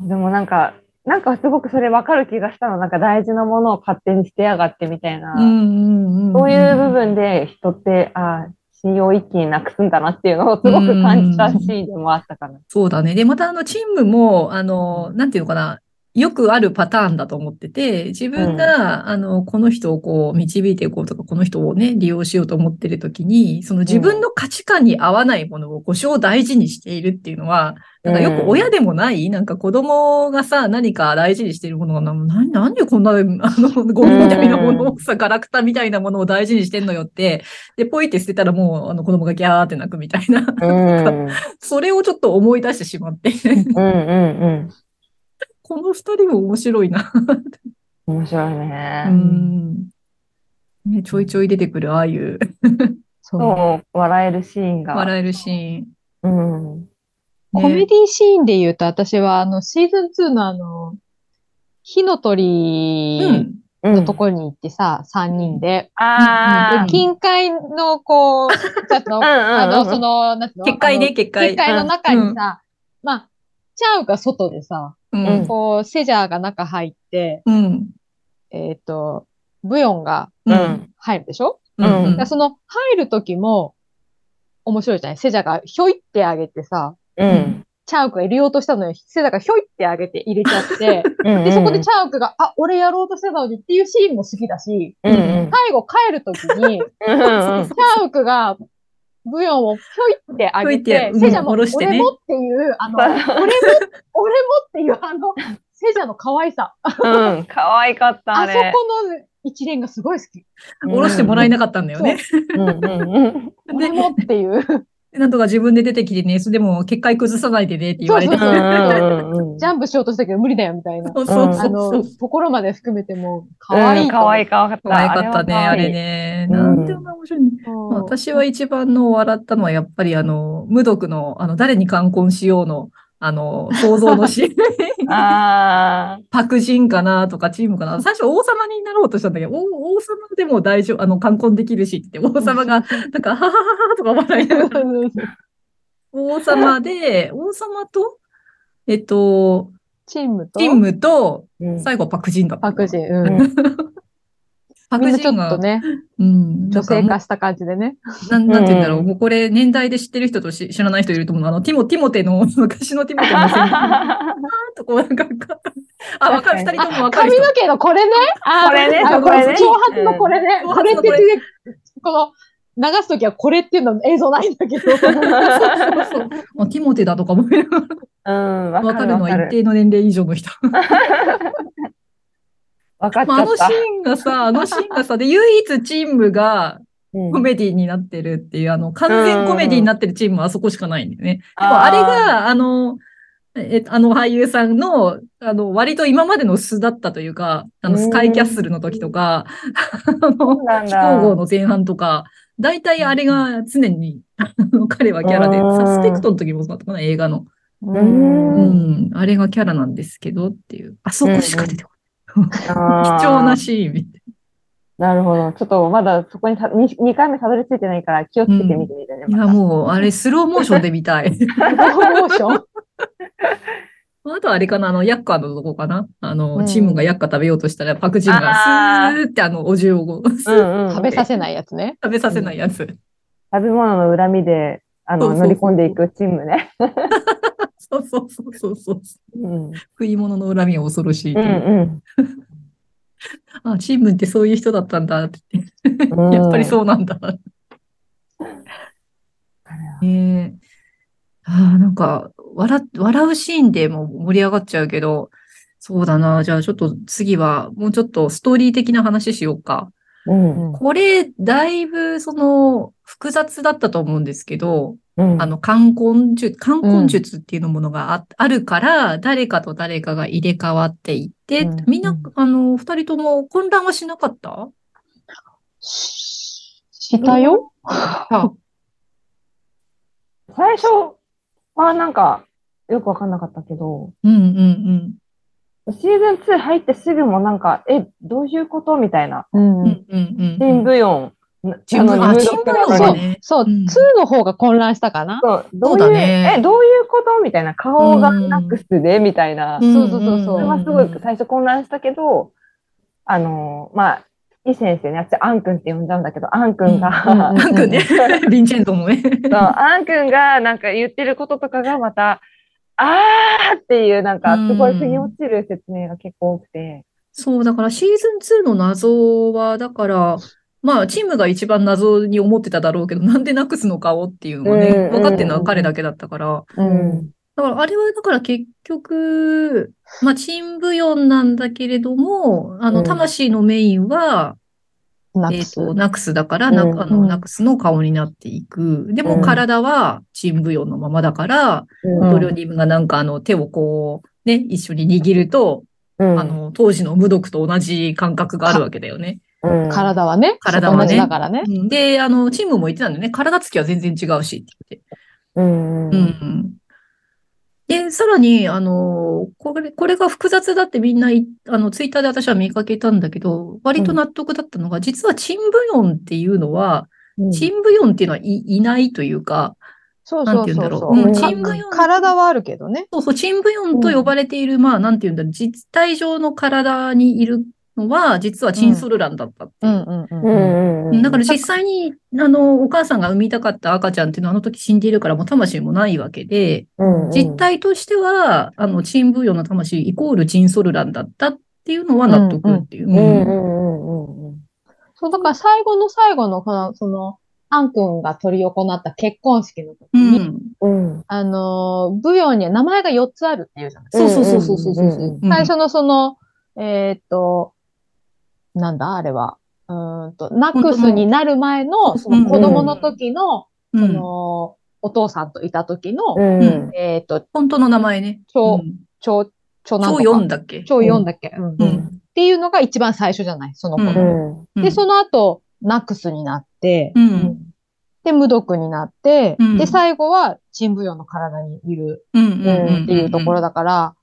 でもなんか、なんかすごくそれわかる気がしたの。なんか大事なものを勝手にしてやがってみたいな。そういう部分で人って、ああ、信用を一気になくすんだなっていうのをすごく感じたシーンでもあったかな。そうだね。で、またあの、チームも、あの、なんていうのかな。よくあるパターンだと思ってて、自分が、あの、この人をこう、導いていこうとか、この人をね、利用しようと思ってるときに、その自分の価値観に合わないものを、故障を大事にしているっていうのは、なんかよく親でもない、なんか子供がさ、何か大事にしているものが、なんでこんな、(laughs) あの、ゴミみたいなものをさ、ガラクタみたいなものを大事にしてんのよって、で、ポイって捨てたらもう、あの、子供がギャーって泣くみたいな。うん。それをちょっと思い出してしまって、うんうんこの二人も面白いな。うん。面白いうね。ん。ね、ちょいちょい出てくる、ああいうそう。笑えるシーンが。笑えるシーン。うん。ねコメディシーンで言うと、私はあの、シーズン2のあの、火のう鳥ん。うんのところに行ってさ、三人で。ああで、近海のこう、(laughs) ちょっと、ああの、その、なんていうの結界ね、結界。結界の中にさ、まあ、チャウが外でさ、ううんん。こう、セジャーが中入って、うん。えっ、と、ブヨンが。入るでしょ、うんでその入る時も、面白いじゃない？セジャーがひょいってあげてさ、うん。チャウクが入れようとしたのに、セジャーがひょいってあげて入れちゃって、うん。で、そこでチャウクが、あ、俺やろうとしてたのにっていうシーンも好きだし、うんうん。最後帰る時に、チ。ャウクが、ブヨンをひょいってあげてセジャーも、下ろしてね俺もっていう、あの、(laughs) 俺も、俺もっていう、あの、セジャーの可愛さ。うん。可愛かった、あそこ。の一連がすごい好き。下ろしてもらえなかったんだよね。うんうんうん。(laughs) 俺もっていう、なんとか自分で出てきてね、それでも結界崩さないでねって言われて。(laughs) ジャンプしようとしたけど無理だよみたいな。そうそうあそうの、ところまで含めても、可愛いと思う。可愛い可愛かった。可愛かったね、あれ。ね。うんなんでも面白いね。私は一番の笑ったのはやっぱりあの、無毒の、あの、誰に冠婚しようの、あの、想像のシ (laughs) ーン。あパクジンかなとかチームかな。最初王様になろうとしたんだけど、お王様でも大丈夫、あの、冠婚できるしって、王様が、(laughs) なんか、ははははとか笑いながら、王様で、王様と、えっと、チームと、チームと、最後パクジンだった。パクジン、うん。(laughs) パみんなちょっと、ね、うん、女性化した感じでね。なん、なんて言うんだろう。うんもうこれ、年代で知ってる人とし知らない人いると思うの。あの、ティモ、ティモテの、昔のティモテの戦 (laughs) とこう、なんか、あ、わかる、二人ともわかる人。髪の毛のこれね？あーこれねあこれね長髪のこれね。うんこれってこの、流すときはこれっていうの映像ないんだけど。(laughs) そうそうあティモテだとかもうん、わわかるのは一。定の年齢以上の人。(laughs) わかっちまあ、あのシゃった。ーンがさ、(laughs) あのシーンがさ、で、唯一チームがうんコメディになってるっていう、あの、完全コメディになってるチームはあそこしかないんだよね。でもあれが、あの、え、あの俳優さんの、あの、割と今までの素だったというか、あの、うんスカイキャッスルの時とか、あの、飛行号の前半とか、大体あれが常に、あの彼はキャラで、うんサスペクトの時もそうだったかな、映画の。ううんん、あれがキャラなんですけどっていう。あそこしか出てこない。貴重なシーンみたいなるほど。ちょっとまだそこにた 2, 2回目たどり着いてないから気をつけてみてみてね。な。いや、またもう、あれ、スローモーションで見たい。プロモーション？(laughs) あとあれかな、あの、ヤッカーのとこかな？あの、うんチームがヤッカ食べようとしたら、パクチンがスーってあの、お重をスーうんうん。食べさせないやつね。食べさせないやつ。食べ物の恨みで、あの、乗り込んでいくチームね。そうそうそうそうそう。うん。食い物の恨みは恐ろしいとういう。ん (laughs) あ、チームってそういう人だったんだって言って。うん。やっぱりそうなんだ。え。ああ、なんか、笑、笑うシーンでも盛り上がっちゃうけど、そうだな。じゃあちょっと次は、もうちょっとストーリー的な話しようか。うん。これ、だいぶ、その、複雑だったと思うんですけど、うん。あの、冠婚術、冠婚術っていうのものがあ,、あるから、誰かと誰かが入れ替わっていって、うんみんなうん、あの、二人とも混乱はしなかった？したよあ、最初はなんか、よくわかんなかったけど、うんうんシーズン2入ってすぐもなんか、え、どういうことみたいな。うんうん。うんうんうん。チンブヨン。チンブああののにそうねそう、うん2の方が混乱したかな。そう、どそうういう、だねえ、どういうことみたいな。顔がナックスで、みたいな。うんそうそうそうそれはすごい最初混乱したけど、あの、まあ、い先生ね、私、アン君って呼んじゃうんだけど、アン君が、ん (laughs) アン君ね。ヴィンチェントもね。そう、アン君がなんか言ってることとかがまた、あーっていう、なんか、すごい腑に落ちる説明が結構多くて。そう、だからシーズン2の謎は、だから、まあ、チームが一番謎に思ってただろうけど、(laughs) なんでなくすのかをっていうのがね、うん分かってるのは彼だけだったから。うん。だから、あれは、だから結局、まあ、チームブヨンなんだけれども、あの、うん魂のメインは、えっナックス。と、ナクスだから、なうんあの、うんナクスの顔になっていく。でも、うん体はチームブヨンのままだから、うんトリオディムがなんかあの、手をこう、ね、一緒に握ると、うんあの、当時の無毒と同じ感覚があるわけだよね。うん体はね。体はねだからね。うんで、あの、チームも言ってたんだよね。体つきは全然違うしってうん。言って。うん。で、さらに、あの、これ、これが複雑だってみんない、あの、ツイッターで私は見かけたんだけど、割と納得だったのが、実はチンブヨンっていうのは、うんチンブヨンっていうのはい、いないというか、そうなんそうそうそう。て言うんだろう。うん、うんチンブヨン。体はあるけどね。そうそう、チンブヨンと呼ばれている、まあ、なんて言うんだろう、実体上の体にいるのは、実はチンソルランだったっていうう。んうんう。うんんうん。だから実際に、あの、お母さんが産みたかった赤ちゃんっていうのはあの時死んでいるからもう魂もないわけで、うんうん、実態としては、あの、チンブヨンの魂イコールチンソルランだったっていうのは納得っていう。うんうんうんうんうんそう、だから最後の最後の、この、その、アン君が取り行った結婚式の時うに、ん。うん。あのー、ブヨンには名前が4つあるっていうじゃないそうそうそうそうそうそう。最初のその、えーっと、なんだあれは。うーんと、ナックスになる前の、その子供の時の、そうん。の、お父さんといた時の、うん。うんえーっと、本当の名前ね。超うん。超、超なん超とか。4だっけ？超4だっけ、うん。っていうのが一番最初じゃないその子。で、その後、ナックスになって、うん。で、無毒になって、うん。で、最後は、チンブヨンの体にいる。っていうところだから、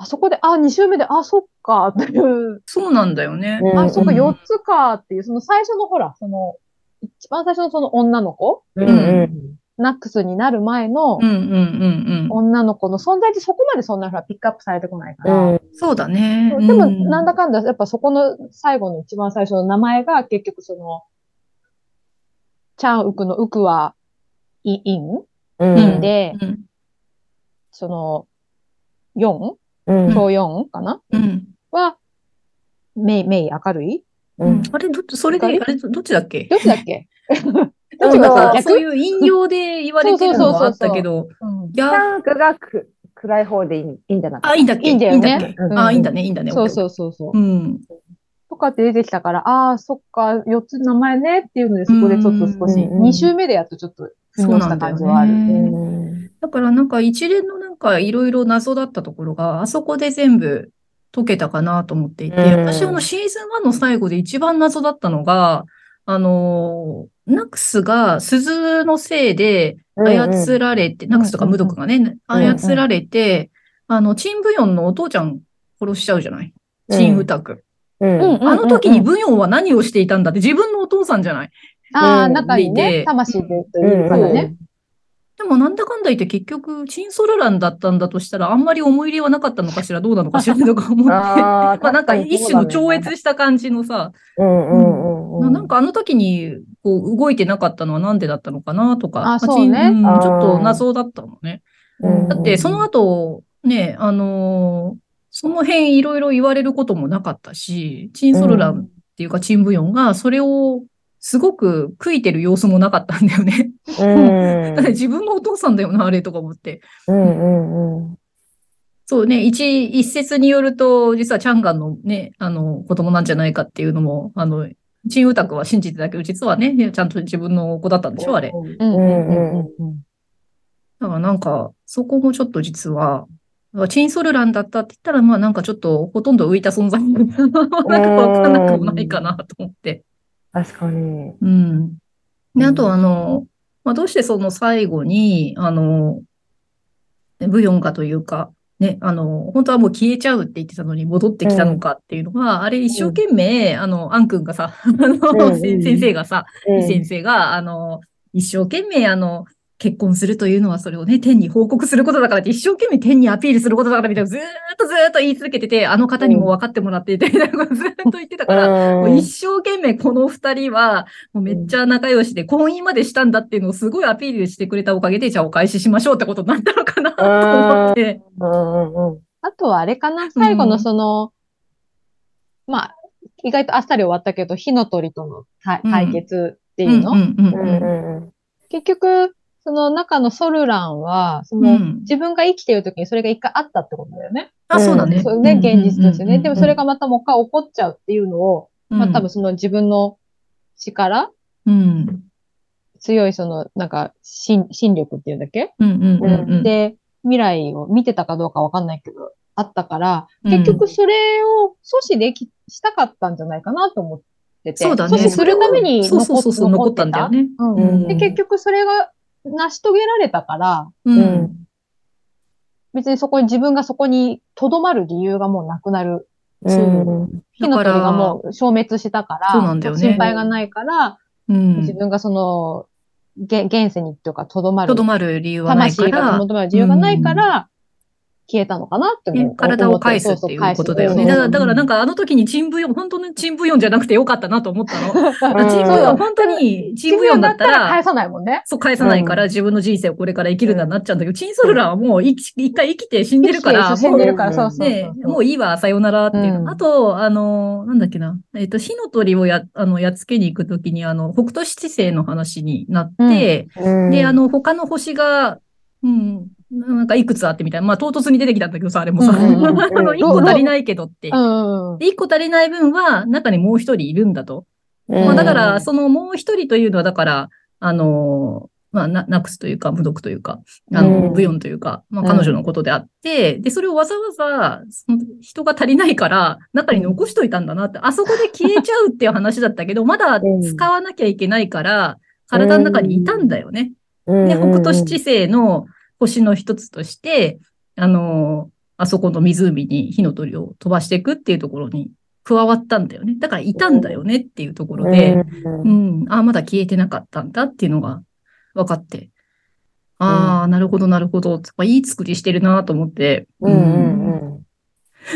あそこで、あ、2周目で、あ、そっか、っていう、そうなんだよね。うんあ、そっか、うん4つかっていう、その最初のほら、その、一番最初のその女の子、うんうん。ナックスになる前のうん。うん。うん。うん。女の子の存在ってそこまでそんなほらピックアップされてこないから、うん。そうだね。でも、うんなんだかんだ、やっぱそこの最後の一番最初の名前が結局その、チャンウクのウクは、イイン？うん。インで、うん。その、4? うん。超4かな？うん。は、メイ、メイ明るい？うん。あれ、どっち、それで、あれ、どっちだっけ？どっちだっけ？(laughs) どっちがさ、逆？そういう引用で言われてるのはあったけど、うんいや、タンクがく暗い方でいいいいんじゃな。いあ、いいんだっけ？いいんだよね。あ、いいんだね、いいんだね。そうそうそうそう。うん。とかって出てきたから、ああ、そっか、4つ名前ねっていうので、そこでちょっと少し、うん2週目でやっとちょっと、腑に落ちた感じはある。そうなんだよね。うん。だからなんか一連のなんかいろいろ謎だったところが、あそこで全部解けたかなと思っていて、うん。私あのシーズン1の最後で一番謎だったのが、あの、ナクスが鈴のせいで操られて、ナクスとかムドクがね、うん操られて、あの、チンブヨンのお父ちゃん殺しちゃうじゃない？チンウタク。うん。うん。あの時にブヨンは何をしていたんだって自分のお父さんじゃない？ああ、うん中にねで、魂でというからね。でもなんだかんだ言って結局、チンソルランだったんだとしたら、あんまり思い入れはなかったのかしら、どうなのかしらとか思って。(laughs) まあなんか一種の超越。越した感じのさ。なんかあの時にこう動いてなかったのはなんでだったのかなとか、あまそうねちょっと謎だったのね。うんだってその後、ね、あのーその辺いろいろ言われることもなかったし、チンソルランっていうかチンブヨンがそれをすごく悔いてる様子もなかったんだよね。うん (laughs) だって自分のお父さんだよな、あれとか思って。うんうんうん。そうね、一、一説によると、実はチャンガンのね、あの、子供なんじゃないかっていうのも、あの、チンウタクは信じてたけど、実はね、ちゃんと自分の子だったんでしょ、あれ。うんうんうんうんうんだからなんか、そこもちょっと実は、チンソルランだったって言ったら、まあなんかちょっとほとんど浮いた存在 (laughs) なんかわかんなくもないかなと思って。確かに。うん。で、あとうんあの、まあどうしてその最後に、あの、ブヨンかというか、ね、あの、本当はもう消えちゃうって言ってたのに戻ってきたのかっていうのは、あれ一生懸命、あの、アン君がさ、あの、うんうん先先生がさ、うん先生が、あの、一生懸命、あの、結婚するというのはそれをね、天に報告することだからって一生懸命天にアピールすることだからみたいなずーっとずーっと言い続けてて、あの方にも分かってもらっていて、みたいなことずーっと言ってたから、もう一生懸命この二人は、もうめっちゃ仲良しで、婚姻までしたんだっていうのをすごいアピールしてくれたおかげで、じゃあお返ししましょうってことになったのかなと思って。うん。うんうんあとはあれかな最後のその、まあ、意外とあっさり終わったけど、火の鳥との対決っていうの、うんうんうんううんんうん。結局、その中のソルランは、その、うん自分が生きている時にそれが一回あったってことだよね。あ、そうだね。そうね、現実としてね。でもそれが、がまたもう一回起こっちゃうっていうのを、まあ多分その自分の力、うん、強いその、なんか、心、心力っていうんだっけ？うんうんうんうん。で、未来を見てたかどうかわかんないけど、あったから、うん結局それを阻止でき、したかったんじゃないかなと思ってて。そうだね。阻止するためにそうそうそうそう、残残ったんだよね。うんうんで、結局それが成し遂げられたから、ううんん。別にそこに自分がそこに留まる理由がもうなくなる。うん火の鳥がもう消滅したから、そうなんだよね心配がないから、うん自。分がその、げ現世にっていうか、留まると。どまる理由はないか魂がら、留まる理由がないから、消えたのかなって思う。ね体を返すっていうことだよね。だから、だからなんかあの時にチンブヨン、本当にチンブヨンじゃなくてよかったなと思ったの。(laughs) うんチンブヨン、本当にチンブヨンだったら、返さないもんね。そう返さないから自分の人生をこれから生きるんだなっちゃうんだけど、チンソルランはもう一一回生きて死んでるから、死んでるから、もそううそうもういいわ、さよならっていう。あと、あの、なんだっけな。えっと、火の鳥をや、あの、やっつけに行くときに、あの、北斗七星の話になって、うん。で、あの、他の星が、うん、なんかいくつあってみたいな。まあ、唐突に出てきたんだけどさ、あれもさ。(laughs) あの、一個足りないけどって。で、一個足りない分は、中にもう一人いるんだと。うんまあ、だから、そのもう一人というのは、だから、あの、まあ、な、なくすというか、無毒というか、あの、うんブヨンというか、まあ、うん彼女のことであって、で、それをわざわざ、その人が足りないから、中に残しといたんだなって、あそこで消えちゃうっていう話だったけど、まだうん使わなきゃいけないから、体の中にいたんだよね。うんで、北斗七星の星の一つとして、あの、あそこの湖に火の鳥を飛ばしていくっていうところに加わったんだよね。だからいたんだよねっていうところで、うん。うん、ああ、まだ消えてなかったんだっていうのが分かって、ああ、なるほど、なるほど。やっぱいい作りしてるなと思って、うんうん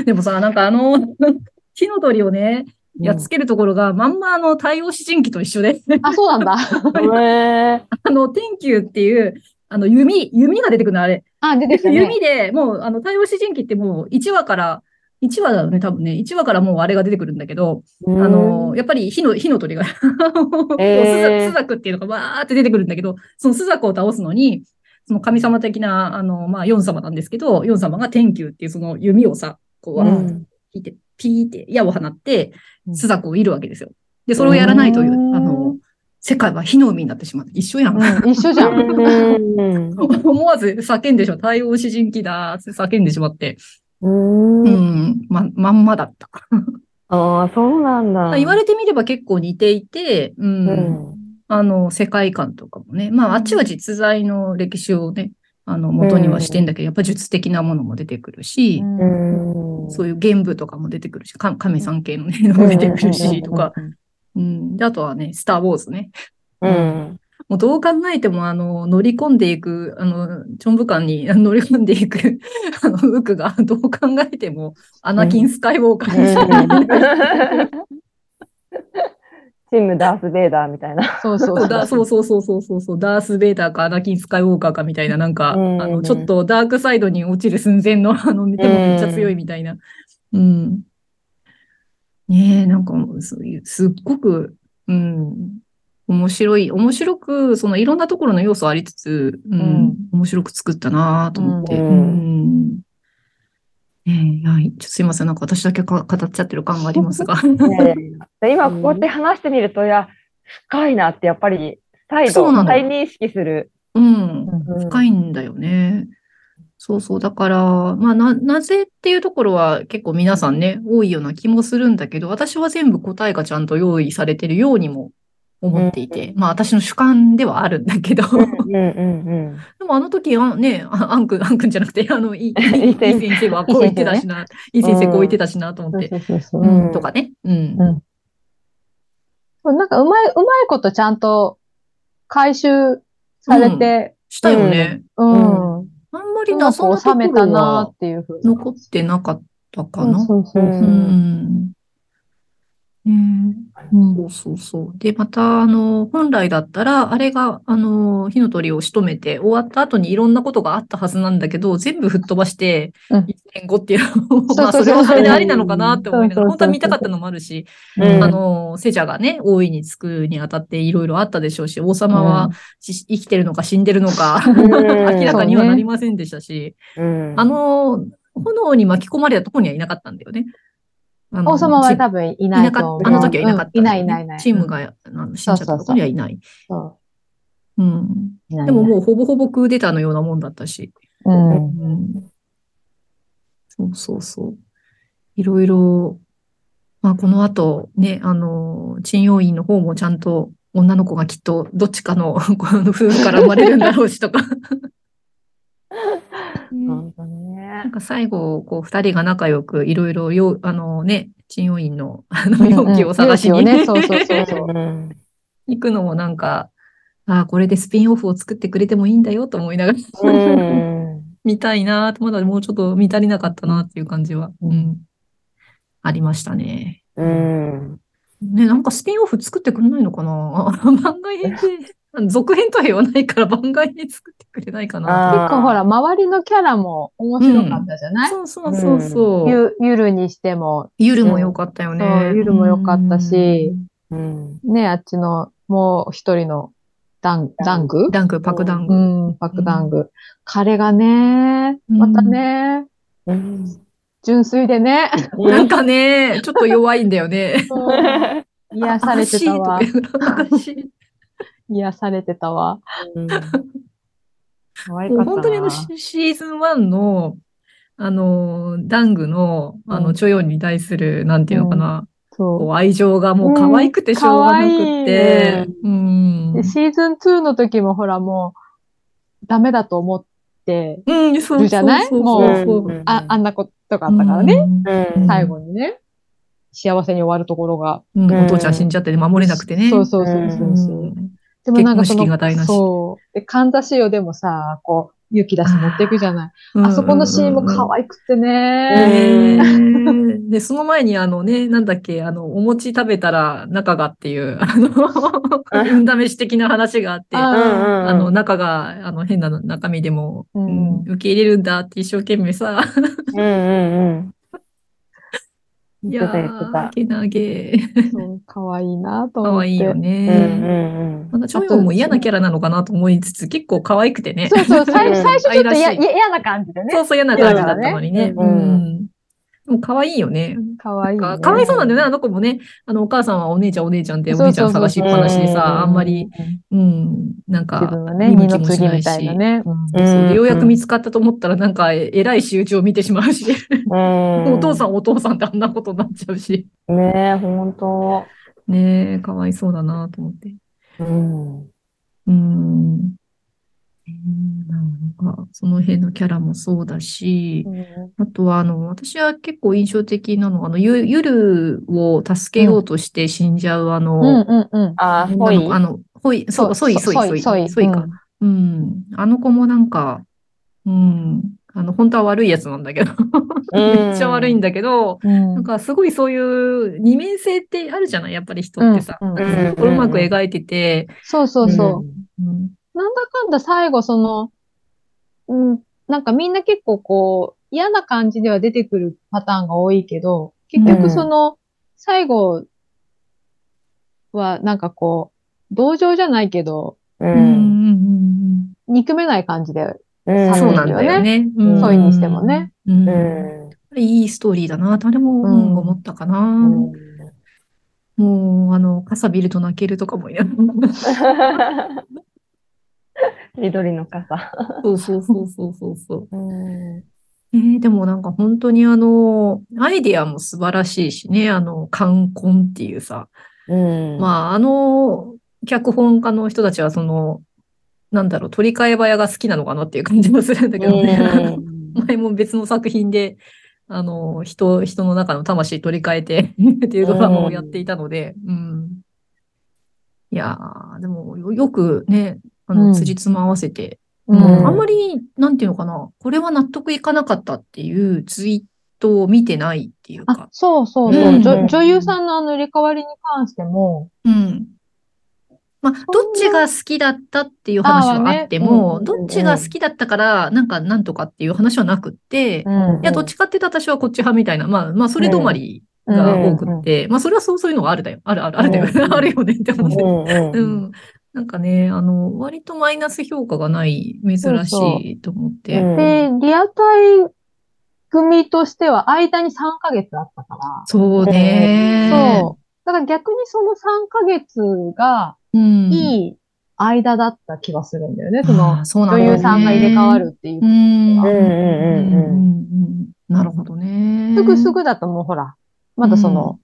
でもさ、なんかあの、(laughs) 火の鳥をね、うんやっつけるところが、まんまあの、太陽視人機と一緒で、あ、そうなんだ。(laughs) あの、天球っていう、あの、弓、弓が出てくるの、あれ。あ、出てきたね。弓で、もう、あの、太陽視人機ってもう、1話から、1話だよね、多分ね。1話からもうあれが出てくるんだけど、あの、やっぱり火の、火の鳥が、(laughs) えースザクっていうのがわーって出てくるんだけど、そのスザクを倒すのに、その神様的な、あの、まあ、ヨン様なんですけど、ヨン様が天球っていうその弓をさ、こう、わーってうん引いて、ピーって矢を放ってう、んスザクを射るわけですよ。で、それをやらないというう、んあの、世界は火の海になってしまう。一緒やん。うん、一緒じゃん。うん (laughs) 思わず叫んでしまう。太陽視人機だって叫んでしまって。うんうん、ま、まんまだった。ああ、そうなんだ。言われてみれば結構似ていて、うん、うんあの、世界観とかもね。まあ、あっちは実在の歴史をね、あの、元にはしてんだけど、やっぱ術的なものも出てくるし、うんそういう玄武とかも出てくるし、か神さん系のね、のも出てくるし、とか。うん。で、あとはね、スターウォーズね。うん。もうどう考えても、あの、乗り込んでいく、あの、チョンブカンに (laughs) 乗り込んでいく、あの、ウクが、どう考えても、アナキン・スカイウォーカーにしか見えないチームダース・ベイダーみたいな。そうそうそうだそうそうそうそうそうそう、ダース・ベイダーかアナキン・スカイウォーカーかみたいな、なんか、うんあの、ちょっとダークサイドに落ちる寸前の、あの、めっちゃ強いみたいな。うん。ねえ、なんか、そういう、すっごく、うん、面白い、面白く、そのいろんなところの要素ありつつ、うん、うん面白く作ったなと思って。ううんえ、いや、ちょっとすいません、なんか私だけか語っちゃってる感がありますが。で今こうやって話してみると、いや、深いなってやっぱり再度再認識する。うん。うん深いんだよね。そうそう。だから、まあ、な、なぜっていうところは結構皆さんね、多いような気もするんだけど、私は全部答えがちゃんと用意されてるようにも思っていて、まあ、私の主観ではあるんだけど、うんうん (laughs) でもあの時、あね、あアンくん、アンくんじゃなくて、あの、いい、(laughs) 先生。はこう言ってたしな、いい先生こう言ってたしなと思って、そうん、とかね。うん。なんかうまい、うまいことちゃんと回収されてしたよね。うん。あんまりうまく謎のところはっていうふうに。残ってなかったかな。そうそうそう。ううんん。そうそうそう。で、また、あの、本来だったら、あれが、あの、火の鳥を仕留めて、終わった後にいろんなことがあったはずなんだけど、全部吹っ飛ばして、うん。1年後っていうのも、(laughs) まあ、それはそれでありなのかなって思いながら、本当は見たかったのもあるし、うん。あの、セジャがね、大いにつくにあたっていろいろあったでしょうし、王様はし生きてるのか死んでるのか、う (laughs) ん (laughs) 明らかにはなりませんでしたし、うん。あの、炎に巻き込まれたところにはいなかったんだよね。王様は多分いいないと思う。なかった。あの時はいなかった、うんいないいないいない。チームが、あの死んじゃったところにはいない。そうん。う。いないでももうほぼほぼクーデターのようなもんだったし。うん。うん。そうそうそう。いろいろ、まあこの後ね、あの、鎮陽院の方もちゃんと女の子がきっとどっちかのこの夫婦から生まれるんだろうしとか。本当なね。ん。か最後、こう、二人が仲良く、いろいろ、よ、あのね、鎮陽院の、あの、容器を探しに、ね、そうそうそうそう。う (laughs) ん行くのもなんか、ああ、これでスピンオフを作ってくれてもいいんだよと思いながら、うん。(laughs) 見たいなと、まだもうちょっと見足りなかったなっていう感じは、うん、ありましたね。うん。ね、なんかスピンオフ作ってくれないのかな？あ番外編で、(laughs) 続編とは言わないから番外編作ってくれないかな。結構ほら、周りのキャラも面白かったじゃない、そうそうそうそう。ゆゆるにしても、ゆるも良かったよね。そうゆるも良かったし。うん。ね、あっちのもう一人のダン、ダング？ダンク、パクダング。うん、パクダング。彼がね、またね、うん。純粋でね、(laughs) なんかね、ちょっと弱いんだよね。(laughs) 癒されてたわ。癒されてたわ。うん。(laughs) 可愛かったな。本当にあのシシーズン1の、あの、ダングの、あの、うん。チョヨンに対する、なんていうのかな、そこう愛情がもう可愛くてしょうがなくって、うん。う。で、シーズン2の時もほらもう、ダメだと思ってうん、そうるじゃない？もそううん。あ、あんなことがあったからね。うん。最後にね。幸せに終わるところが。うん。うん。お父ちゃん死んじゃって守れなくてね。そうそうそうそうう。そう。んでもなんかその結婚式が台無し。そう。で、かんざしをでもさ、こう、勇気出して持っていくじゃない？うんあそこのシーンも可愛くてね。ねえで、その前にあのね、なんだっけ、あの、お餅食べたら中がっていう、あの、運試し的な話があって、あうんあの、中が、あの、変な中身でも、うん。うん受け入れるんだって一生懸命さ、うんうんうん。い言ってやた言ってたー、。けなげ。そう、可愛いなと思って。かわいいようんね。うんまだ、チョヨンも嫌なキャラなのかなと思いつつ、結構可愛くてね。そうそう、最初ちょっと嫌な感じでね。そうそう嫌な感じだったのにね。うんも可愛いよね。可愛い、ね。かかわいそうなんだよね、あの子もね。あの、お母さんはお姉ちゃんお姉ちゃんってお姉ちゃん探しっぱなしでうんさ、あんまり、うん、なんか、見向きもしないし。ね。うんようやく見つかったと思ったら、なんか、ええい仕打ちを見てしまうし、うん。(laughs) お父さんお父さんってあんなことになっちゃうし。ん。ねえ、ほんと。ねえ、かわいそうだなと思って。うん。うん。えーなんか、その辺のキャラもそうだし、あとは、あの、私は結構印象的なのは、あの、ゆ、ゆるを助けようとして死んじゃう、あの、うんうんうん。あ、あの、ほい、そう、そい、そい、そい、そい、そいか。うん。あの子もなんか、うん。あの、本当は悪いやつなんだけど、(laughs) めっちゃ悪いんだけど、うん。なんかすごいそういう二面性ってあるじゃない？やっぱり人ってさ。うんうんうまく描いてて、そうそうそう。うん。なんだかんだ最後その、うん、なんかみんな結構こう、嫌な感じでは出てくるパターンが多いけど、結局その、最後はなんかこう、同情じゃないけど、う。うんん。うん。憎めない感じで、うん。そうなんだよね。うんそういうにしてもね。うん。ういいストーリーだな。誰も、うんうん思ったかな。ん。もう、あの、傘ビルと泣けるとかもいや。(laughs) 緑の傘。そうそうそうそうそうそう。(laughs) うん。えーでもなんか本当にあの、アイディアも素晴らしいしね、あの、冠婚っていうさ。うん。まあ、あの、脚本家の人たちはその、なんだろう、取り替え早が好きなのかなっていう感じもするんだけどね。う (laughs) 前も別の作品で、あの、人、人の中の魂取り替えて (laughs) っていうドラマをやっていたので、うん。いやー、でもよ、よくね、あの、うん。辻褄合わせてうん。あんまり、なんていうのかな、これは納得いかなかったっていうツイートを見てないっていうあか、。そうそうそう、うん。女女優さんのあの入れ替わりに関しても、うん。まあ、どっちが好きだったっていう話はあってあも、ーね。どっちが好きだったから、なんか、なんとかっていう話はなくって、うん。いや、どっちかっていうと私はこっち派みたいな、まあ、まあ、それ止まりが多くって、まあ、それはそう、そういうのがあるだよ。ある、ある、あるだよ。うん。(laughs) あるよねって思って。うん。うん。なんかね、あの、割とマイナス評価がない、珍しいと思って。うんで、リアタイ組としては間に3ヶ月あったから、そうね。そう。だから逆にその3ヶ月がう。うん。いい間だった気がするんだよね。そあのーそうなんだね女優さんが入れ替わるっていうう。ん。うんうんうんうんうんなるほどね。すぐすぐだともうほら、まだその、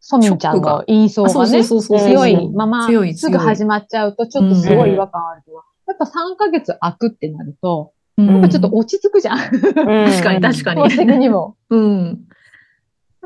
ソミンちゃんの言いそうがね、強いまま、すぐ始まっちゃうと、ちょっとすごい違和感あるけど、やっぱ3ヶ月空くってなると、うんやっぱちょっと落ち着くじゃん。確かに確かに的にも。うん。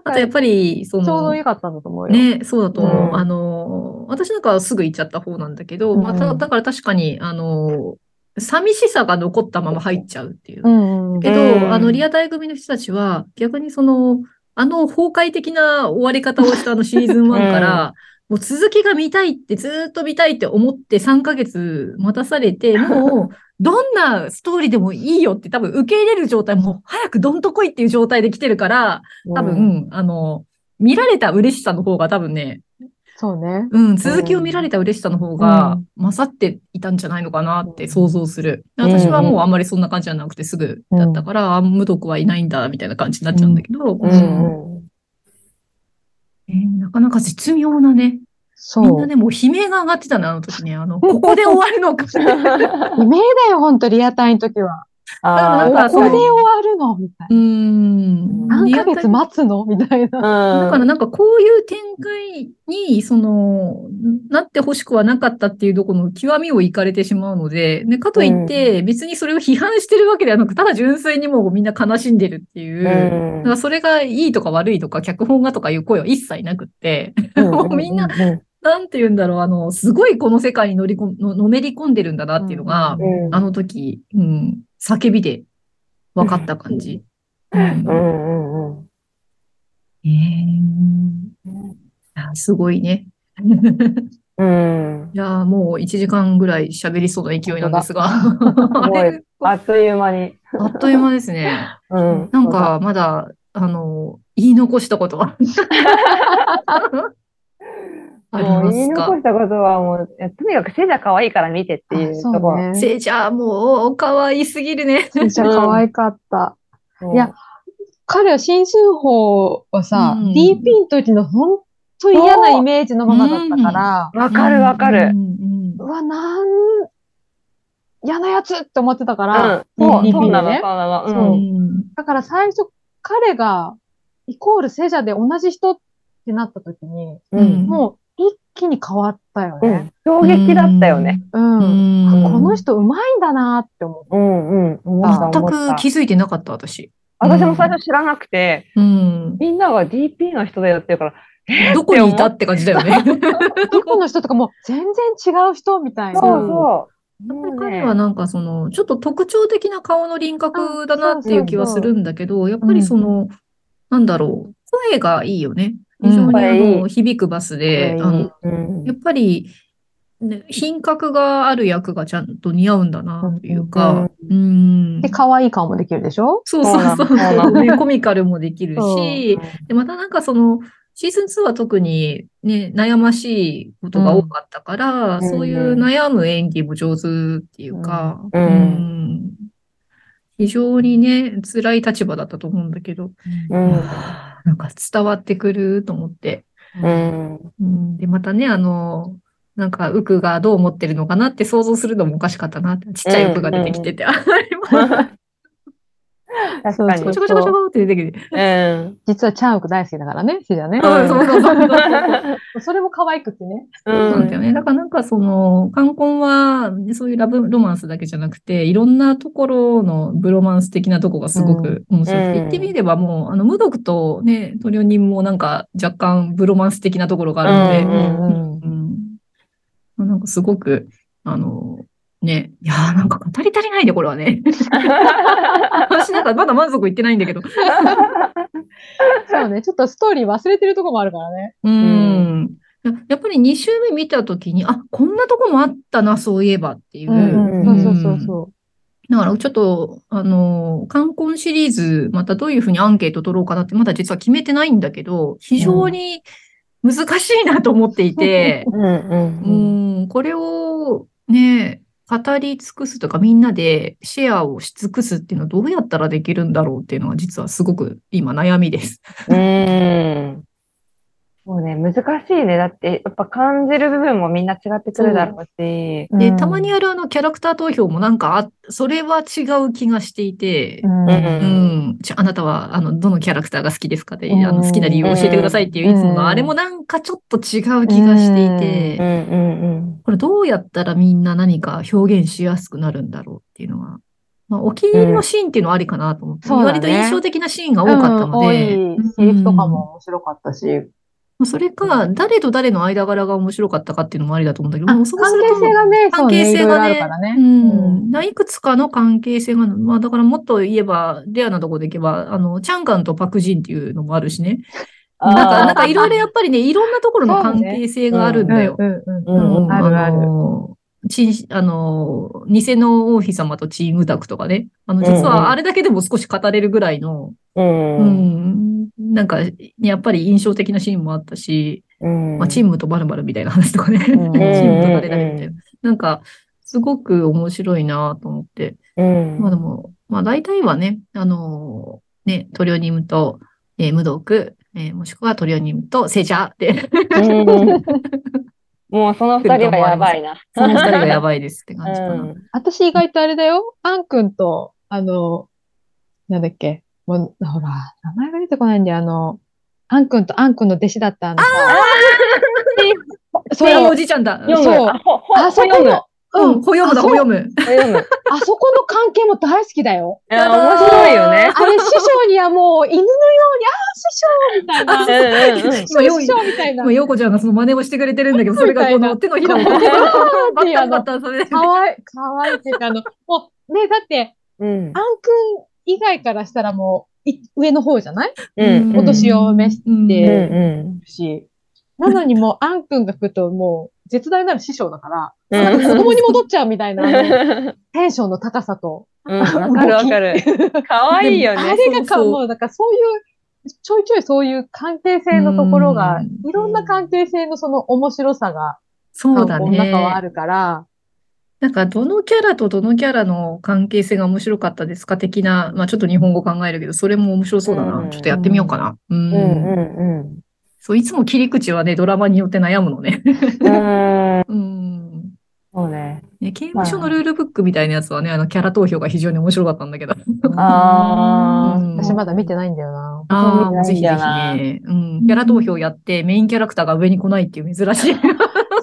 あとやっぱり、その、ちょうど良かったんだと思うよ。ね、そうだと思う。うんあの、私なんかはすぐ行っちゃった方なんだけど、まあ、うんただから確かに、あの、寂しさが残ったまま入っちゃうっていう。うんうん。けど、うんあの、リアタイ組の人たちは、逆にその、あの崩壊的な終わり方をしたあのシーズン1から、もう続きが見たいって、ずーっと見たいって思って3ヶ月待たされて、(laughs) もう、どんなストーリーでもいいよって多分受け入れる状態、もう早くどんと来いっていう状態で来てるから、多分、あの、見られた嬉しさの方が多分ね、そうね。うん、続きを見られた嬉しさの方が勝っていたんじゃないのかなって想像する。ん私はもうあんまりそんな感じじゃなくてすぐだったから、あ無毒はいないんだ、みたいな感じになっちゃうんだけど、えーなかなか絶妙なね、そう。みんなね、もう悲鳴が上がってたね、あの時ね。あの、ここで終わるのか。(laughs) 悲鳴だよ、ほんと、リアタイの時は。あなんかここで終わるのみたいうーん。な。何ヶ月待つのみたいな。あだからなんかこういう展開に、その、なってほしくはなかったっていうところの極みをいかれてしまうので、ね、かといって別にそれを批判してるわけではなく、ただ純粋にもうみんな悲しんでるっていう。だからそれがいいとか悪いとか、脚本がとかいう声は一切なくって、(laughs) もうみんな、なんて言うんだろう、あの、すごいこの世界に乗り込ののめり込んでるんだなっていうのが、あの時、うん、叫びで分かった感じ？うんうんうんうんえーあすごいね。うんいやーもう1時間ぐらい喋りそうな勢いなんですが。あごいれあっという間に。あっという間ですね。うんなんか、まだ、あの、言い残したことは。(laughs) ありもう言い残したことはもう、えとにかくセジャ可愛いから見てっていうところ。ね。せいちゃん、もう、可愛すぎるね。めっちゃ可愛かった。うんいや、彼は新春法はさ、うん DP の時の本当嫌なイメージのままだったから、わかるわかる。うわ、なん、嫌なやつって思ってたかうらん、、そう、DP そうなの、でねそうなの。ううんんだから最初、彼が、イコールセジャで同じ人ってなった時に、うんもう一気に変わったよね。うん。衝撃だったよね。うん。うんあこの人うまいんだなって思っうんうん。思った全く気づいてなかった、私。私も最初知らなくて、うん。みんなが DP の人だよって言うから、どこにいたって感じだよね。た。(laughs) どこの人とかもう全然違う人みたいな。そうそう。やっぱり彼はなんかその、ちょっと特徴的な顔の輪郭だなっていう気はするんだけど、やっぱりその、なんだろう、声がいいよね。非常にあの、響くバスで、あの、うん。やっぱり、ね、品格がある役がちゃんと似合うんだなというか、うん。で、可愛い顔もできるでしょ？そうそうそう。コミカルもできるし、で、またなんかその、シーズン2は特にね、悩ましいことが多かったから、うん。そういう悩む演技も上手っていうか、うん。うん。非常にね、辛い立場だったと思うんだけど、うんなんか伝わってくると思って。うん。うん、で、またね、あの、なんか、ウクがどう思ってるのかなって想像するのもおかしかったなって。ちっちゃいウクが出てきてて、あれも、確かに。ちょこちょこちょこちょこって出てきて。うん。実はチャンウク大好きだからね、シジャね。そうそうそう。それも可愛くてね。そうなんだよね。だからなんかその、冠婚は、そういうラブロマンスだけじゃなくて、いろんなところのブロマンス的なとこがすごく面白くて、うん。言ってみればもう、あの、無毒とね、トリオニンもなんか若干ブロマンス的なところがあるので、うんうんうんなんかすごく、あの、ね。いやーなんか語り足りないね、これはね。(laughs) 私なんかまだ満足いってないんだけど。そうね。ちょっとストーリー忘れてるとこもあるからね。うん。やっぱり2週目見たときに、あ、こんなとこもあったな、そういえばっていう。うんそうそうそうそだからちょっと、あの、冠婚シリーズ、またどういうふうにアンケート取ろうかなって、まだ実は決めてないんだけど、非常に難しいなと思っていて、うんうんううん。ん、これをね、語り尽くすとか、みんなでシェアをし尽くすっていうのはどうやったらできるんだろうっていうのは実はすごく今悩みです。うん。もうね、難しいね。だって、やっぱ感じる部分もみんな違ってくるだろうし。で、う。たまにあるあのキャラクター投票もなんかあ、それは違う気がしていて、うん、うん。あ、あなたは、あの、どのキャラクターが好きですかで、うん。あの、好きな理由を教えてくださいっていういつも。うんの、あれもなんかちょっと違う気がしていうんて、うん。これどうやったらみんな何か表現しやすくなるんだろうっていうのは、まあ、お気に入りのシーンっていうのはありかなと思って、割と印象的なシーンが多かったので、うん。多いセリフとかも面白かったし。まあそれか、誰と誰の間柄が面白かったかっていうのもありだと思うんだけど、あもうそう関すると係性がね、関係性がねるからね。うん。いくつかの関係性がまあだからもっと言えば、レアなとこでいけば、あの、チャンカンとパクジンっていうのもあるしね。なんか、なんかいろいろやっぱりね、いろんなところの関係性があるんだよ。あるある。の、チン、あの、偽の王妃様とチームタクとかね。あの、実はあれだけでも少し語れるぐらいの、うん。なんか、やっぱり印象的なシーンもあったし、うん。まあ、チームとバルバルみたいな話とかね。(laughs) チんームと誰々みたいな。なんか、すごく面白いなと思って。うん。まあでも、まあ大体はね、あのね、トリオニムと、えームドーク、えーもしくはトリオニムとセジャーって、うん (laughs) もうその二人はやばいな。その二人がやばいですって感じかな。うん私意外とあれだよ。アン君と、あの、なんだっけ？もう、ほら、名前が出てこないんだよ。あの、アン君とアン君の弟子だったあのさ。それはおじちゃんだ。そうあそこの、うん、ほ読むだ、ほ読む。あそこの関係も大好きだよ。面白いよね。あれ、師匠にはもう犬のように、ああ、師匠みたいな。師匠みたいな今、。ようこちゃんがその真似をしてくれてるんだけど、それがこの手のひらをこう、バッタンバッタンされて。かわいい、かわいいっていうか、あの、もう、ね、だって、うんアン君以外からしたらもう、い上の方じゃない？うんお年を召してうんるうし。なのにもう、アン君が来るともう、絶大なる師匠だから、ん。なんか子供に戻っちゃうみたいな、(laughs) テンションの高さと。うん、わかるわかる。かわいいよあね。れがか、もう、だからそういう、ちょいちょいそういう関係性のところがうん、いろんな関係性のその面白さが、そうだこの中はあね。るから、なんか、どのキャラとどのキャラの関係性が面白かったですか的な、まあちょっと日本語考えるけど、それも面白そうだな。うんちょっとやってみようかな。う。うんんうんそう、いつも切り口はね、ドラマによって悩むのね。うん。(laughs) そうね。ね、刑務所のルールブックみたいなやつはね、あの、キャラ投票が非常に面白かったんだけど。あうん私まだ見てないんだよな。ああ、ぜひぜひね。うん。キャラ投票やって、メインキャラクターが上に来ないっていう珍しい。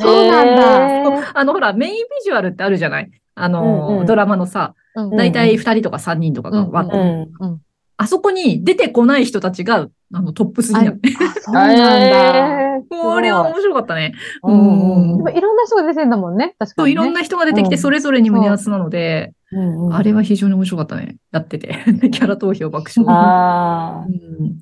そうなんだ。だ。あの、ほら、メインビジュアルってあるじゃない？あの、うんうんドラマのさ、うんだいたい2人とか3人とかが割ってるうん。あそこに出てこない人たちが、あの、トップ3なの。あそうなんだ。えーこれは面白かったね。うんうんでもいろんな人が出てんだもんね。確かそう、に、ね。いろんな人が出てきて、うんそれぞれに胸熱なので、うんうんあれは非常に面白かったね。やってて。キャラ投票爆笑。あうん、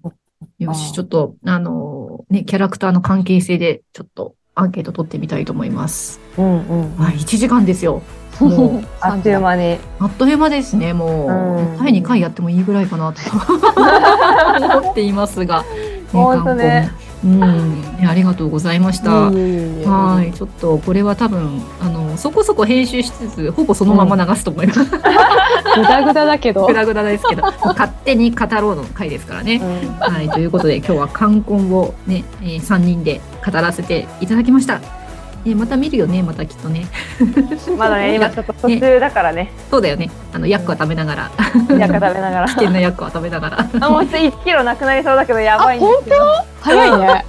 よし、ちょっと、あのね、キャラクターの関係性で、ちょっとアンケート取ってみたいと思います。ーうんうん。はい、1時間ですよ。もう、あっという間に。あっという間ですね、もう。うん第2回やってもいいぐらいかなと (laughs) 思っていますが。本当ね観光うん、ねありがとうございました。はい、ちょっとこれは多分、あの、そこそこ編集しつつ、ほぼそのまま流すと思います。ぐだぐだだけどぐ。だぐだですけど、勝手に語ろうの回ですからね。うんはい、ということで今日は冠婚をね、えー、3人で語らせていただきました。えーまた見るよね、またきっとね。(laughs) まだね、今ちょっと途中だからね。そうだよね。あの、ヤックは食べながら、なんか食べながら。危険なヤックは食べながら。あ、もう1キロなくなりそうだけど、(laughs) やばいんですけど。早いね。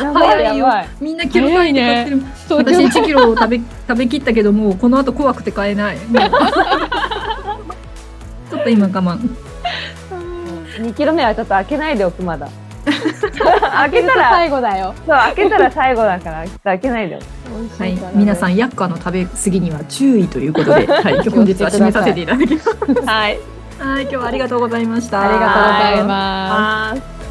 やばい、早いよ。みんなキロ単位で買ってる。そう私1キロを食べ、(laughs) 食べきったけどもうこの後怖くて買えない。ちょっと今我慢。2キロ目はちょっと開けないでおく、まだ。(laughs) 開けたら、最後だよ。そう、開けたら最後だから、開けないでよ。はい、皆さん、ヤッカーの食べ過ぎには注意ということで、はい、今日本日は締めさせていただきます。はい。はい、今日はありがとうございました。ありがとうござい。ます。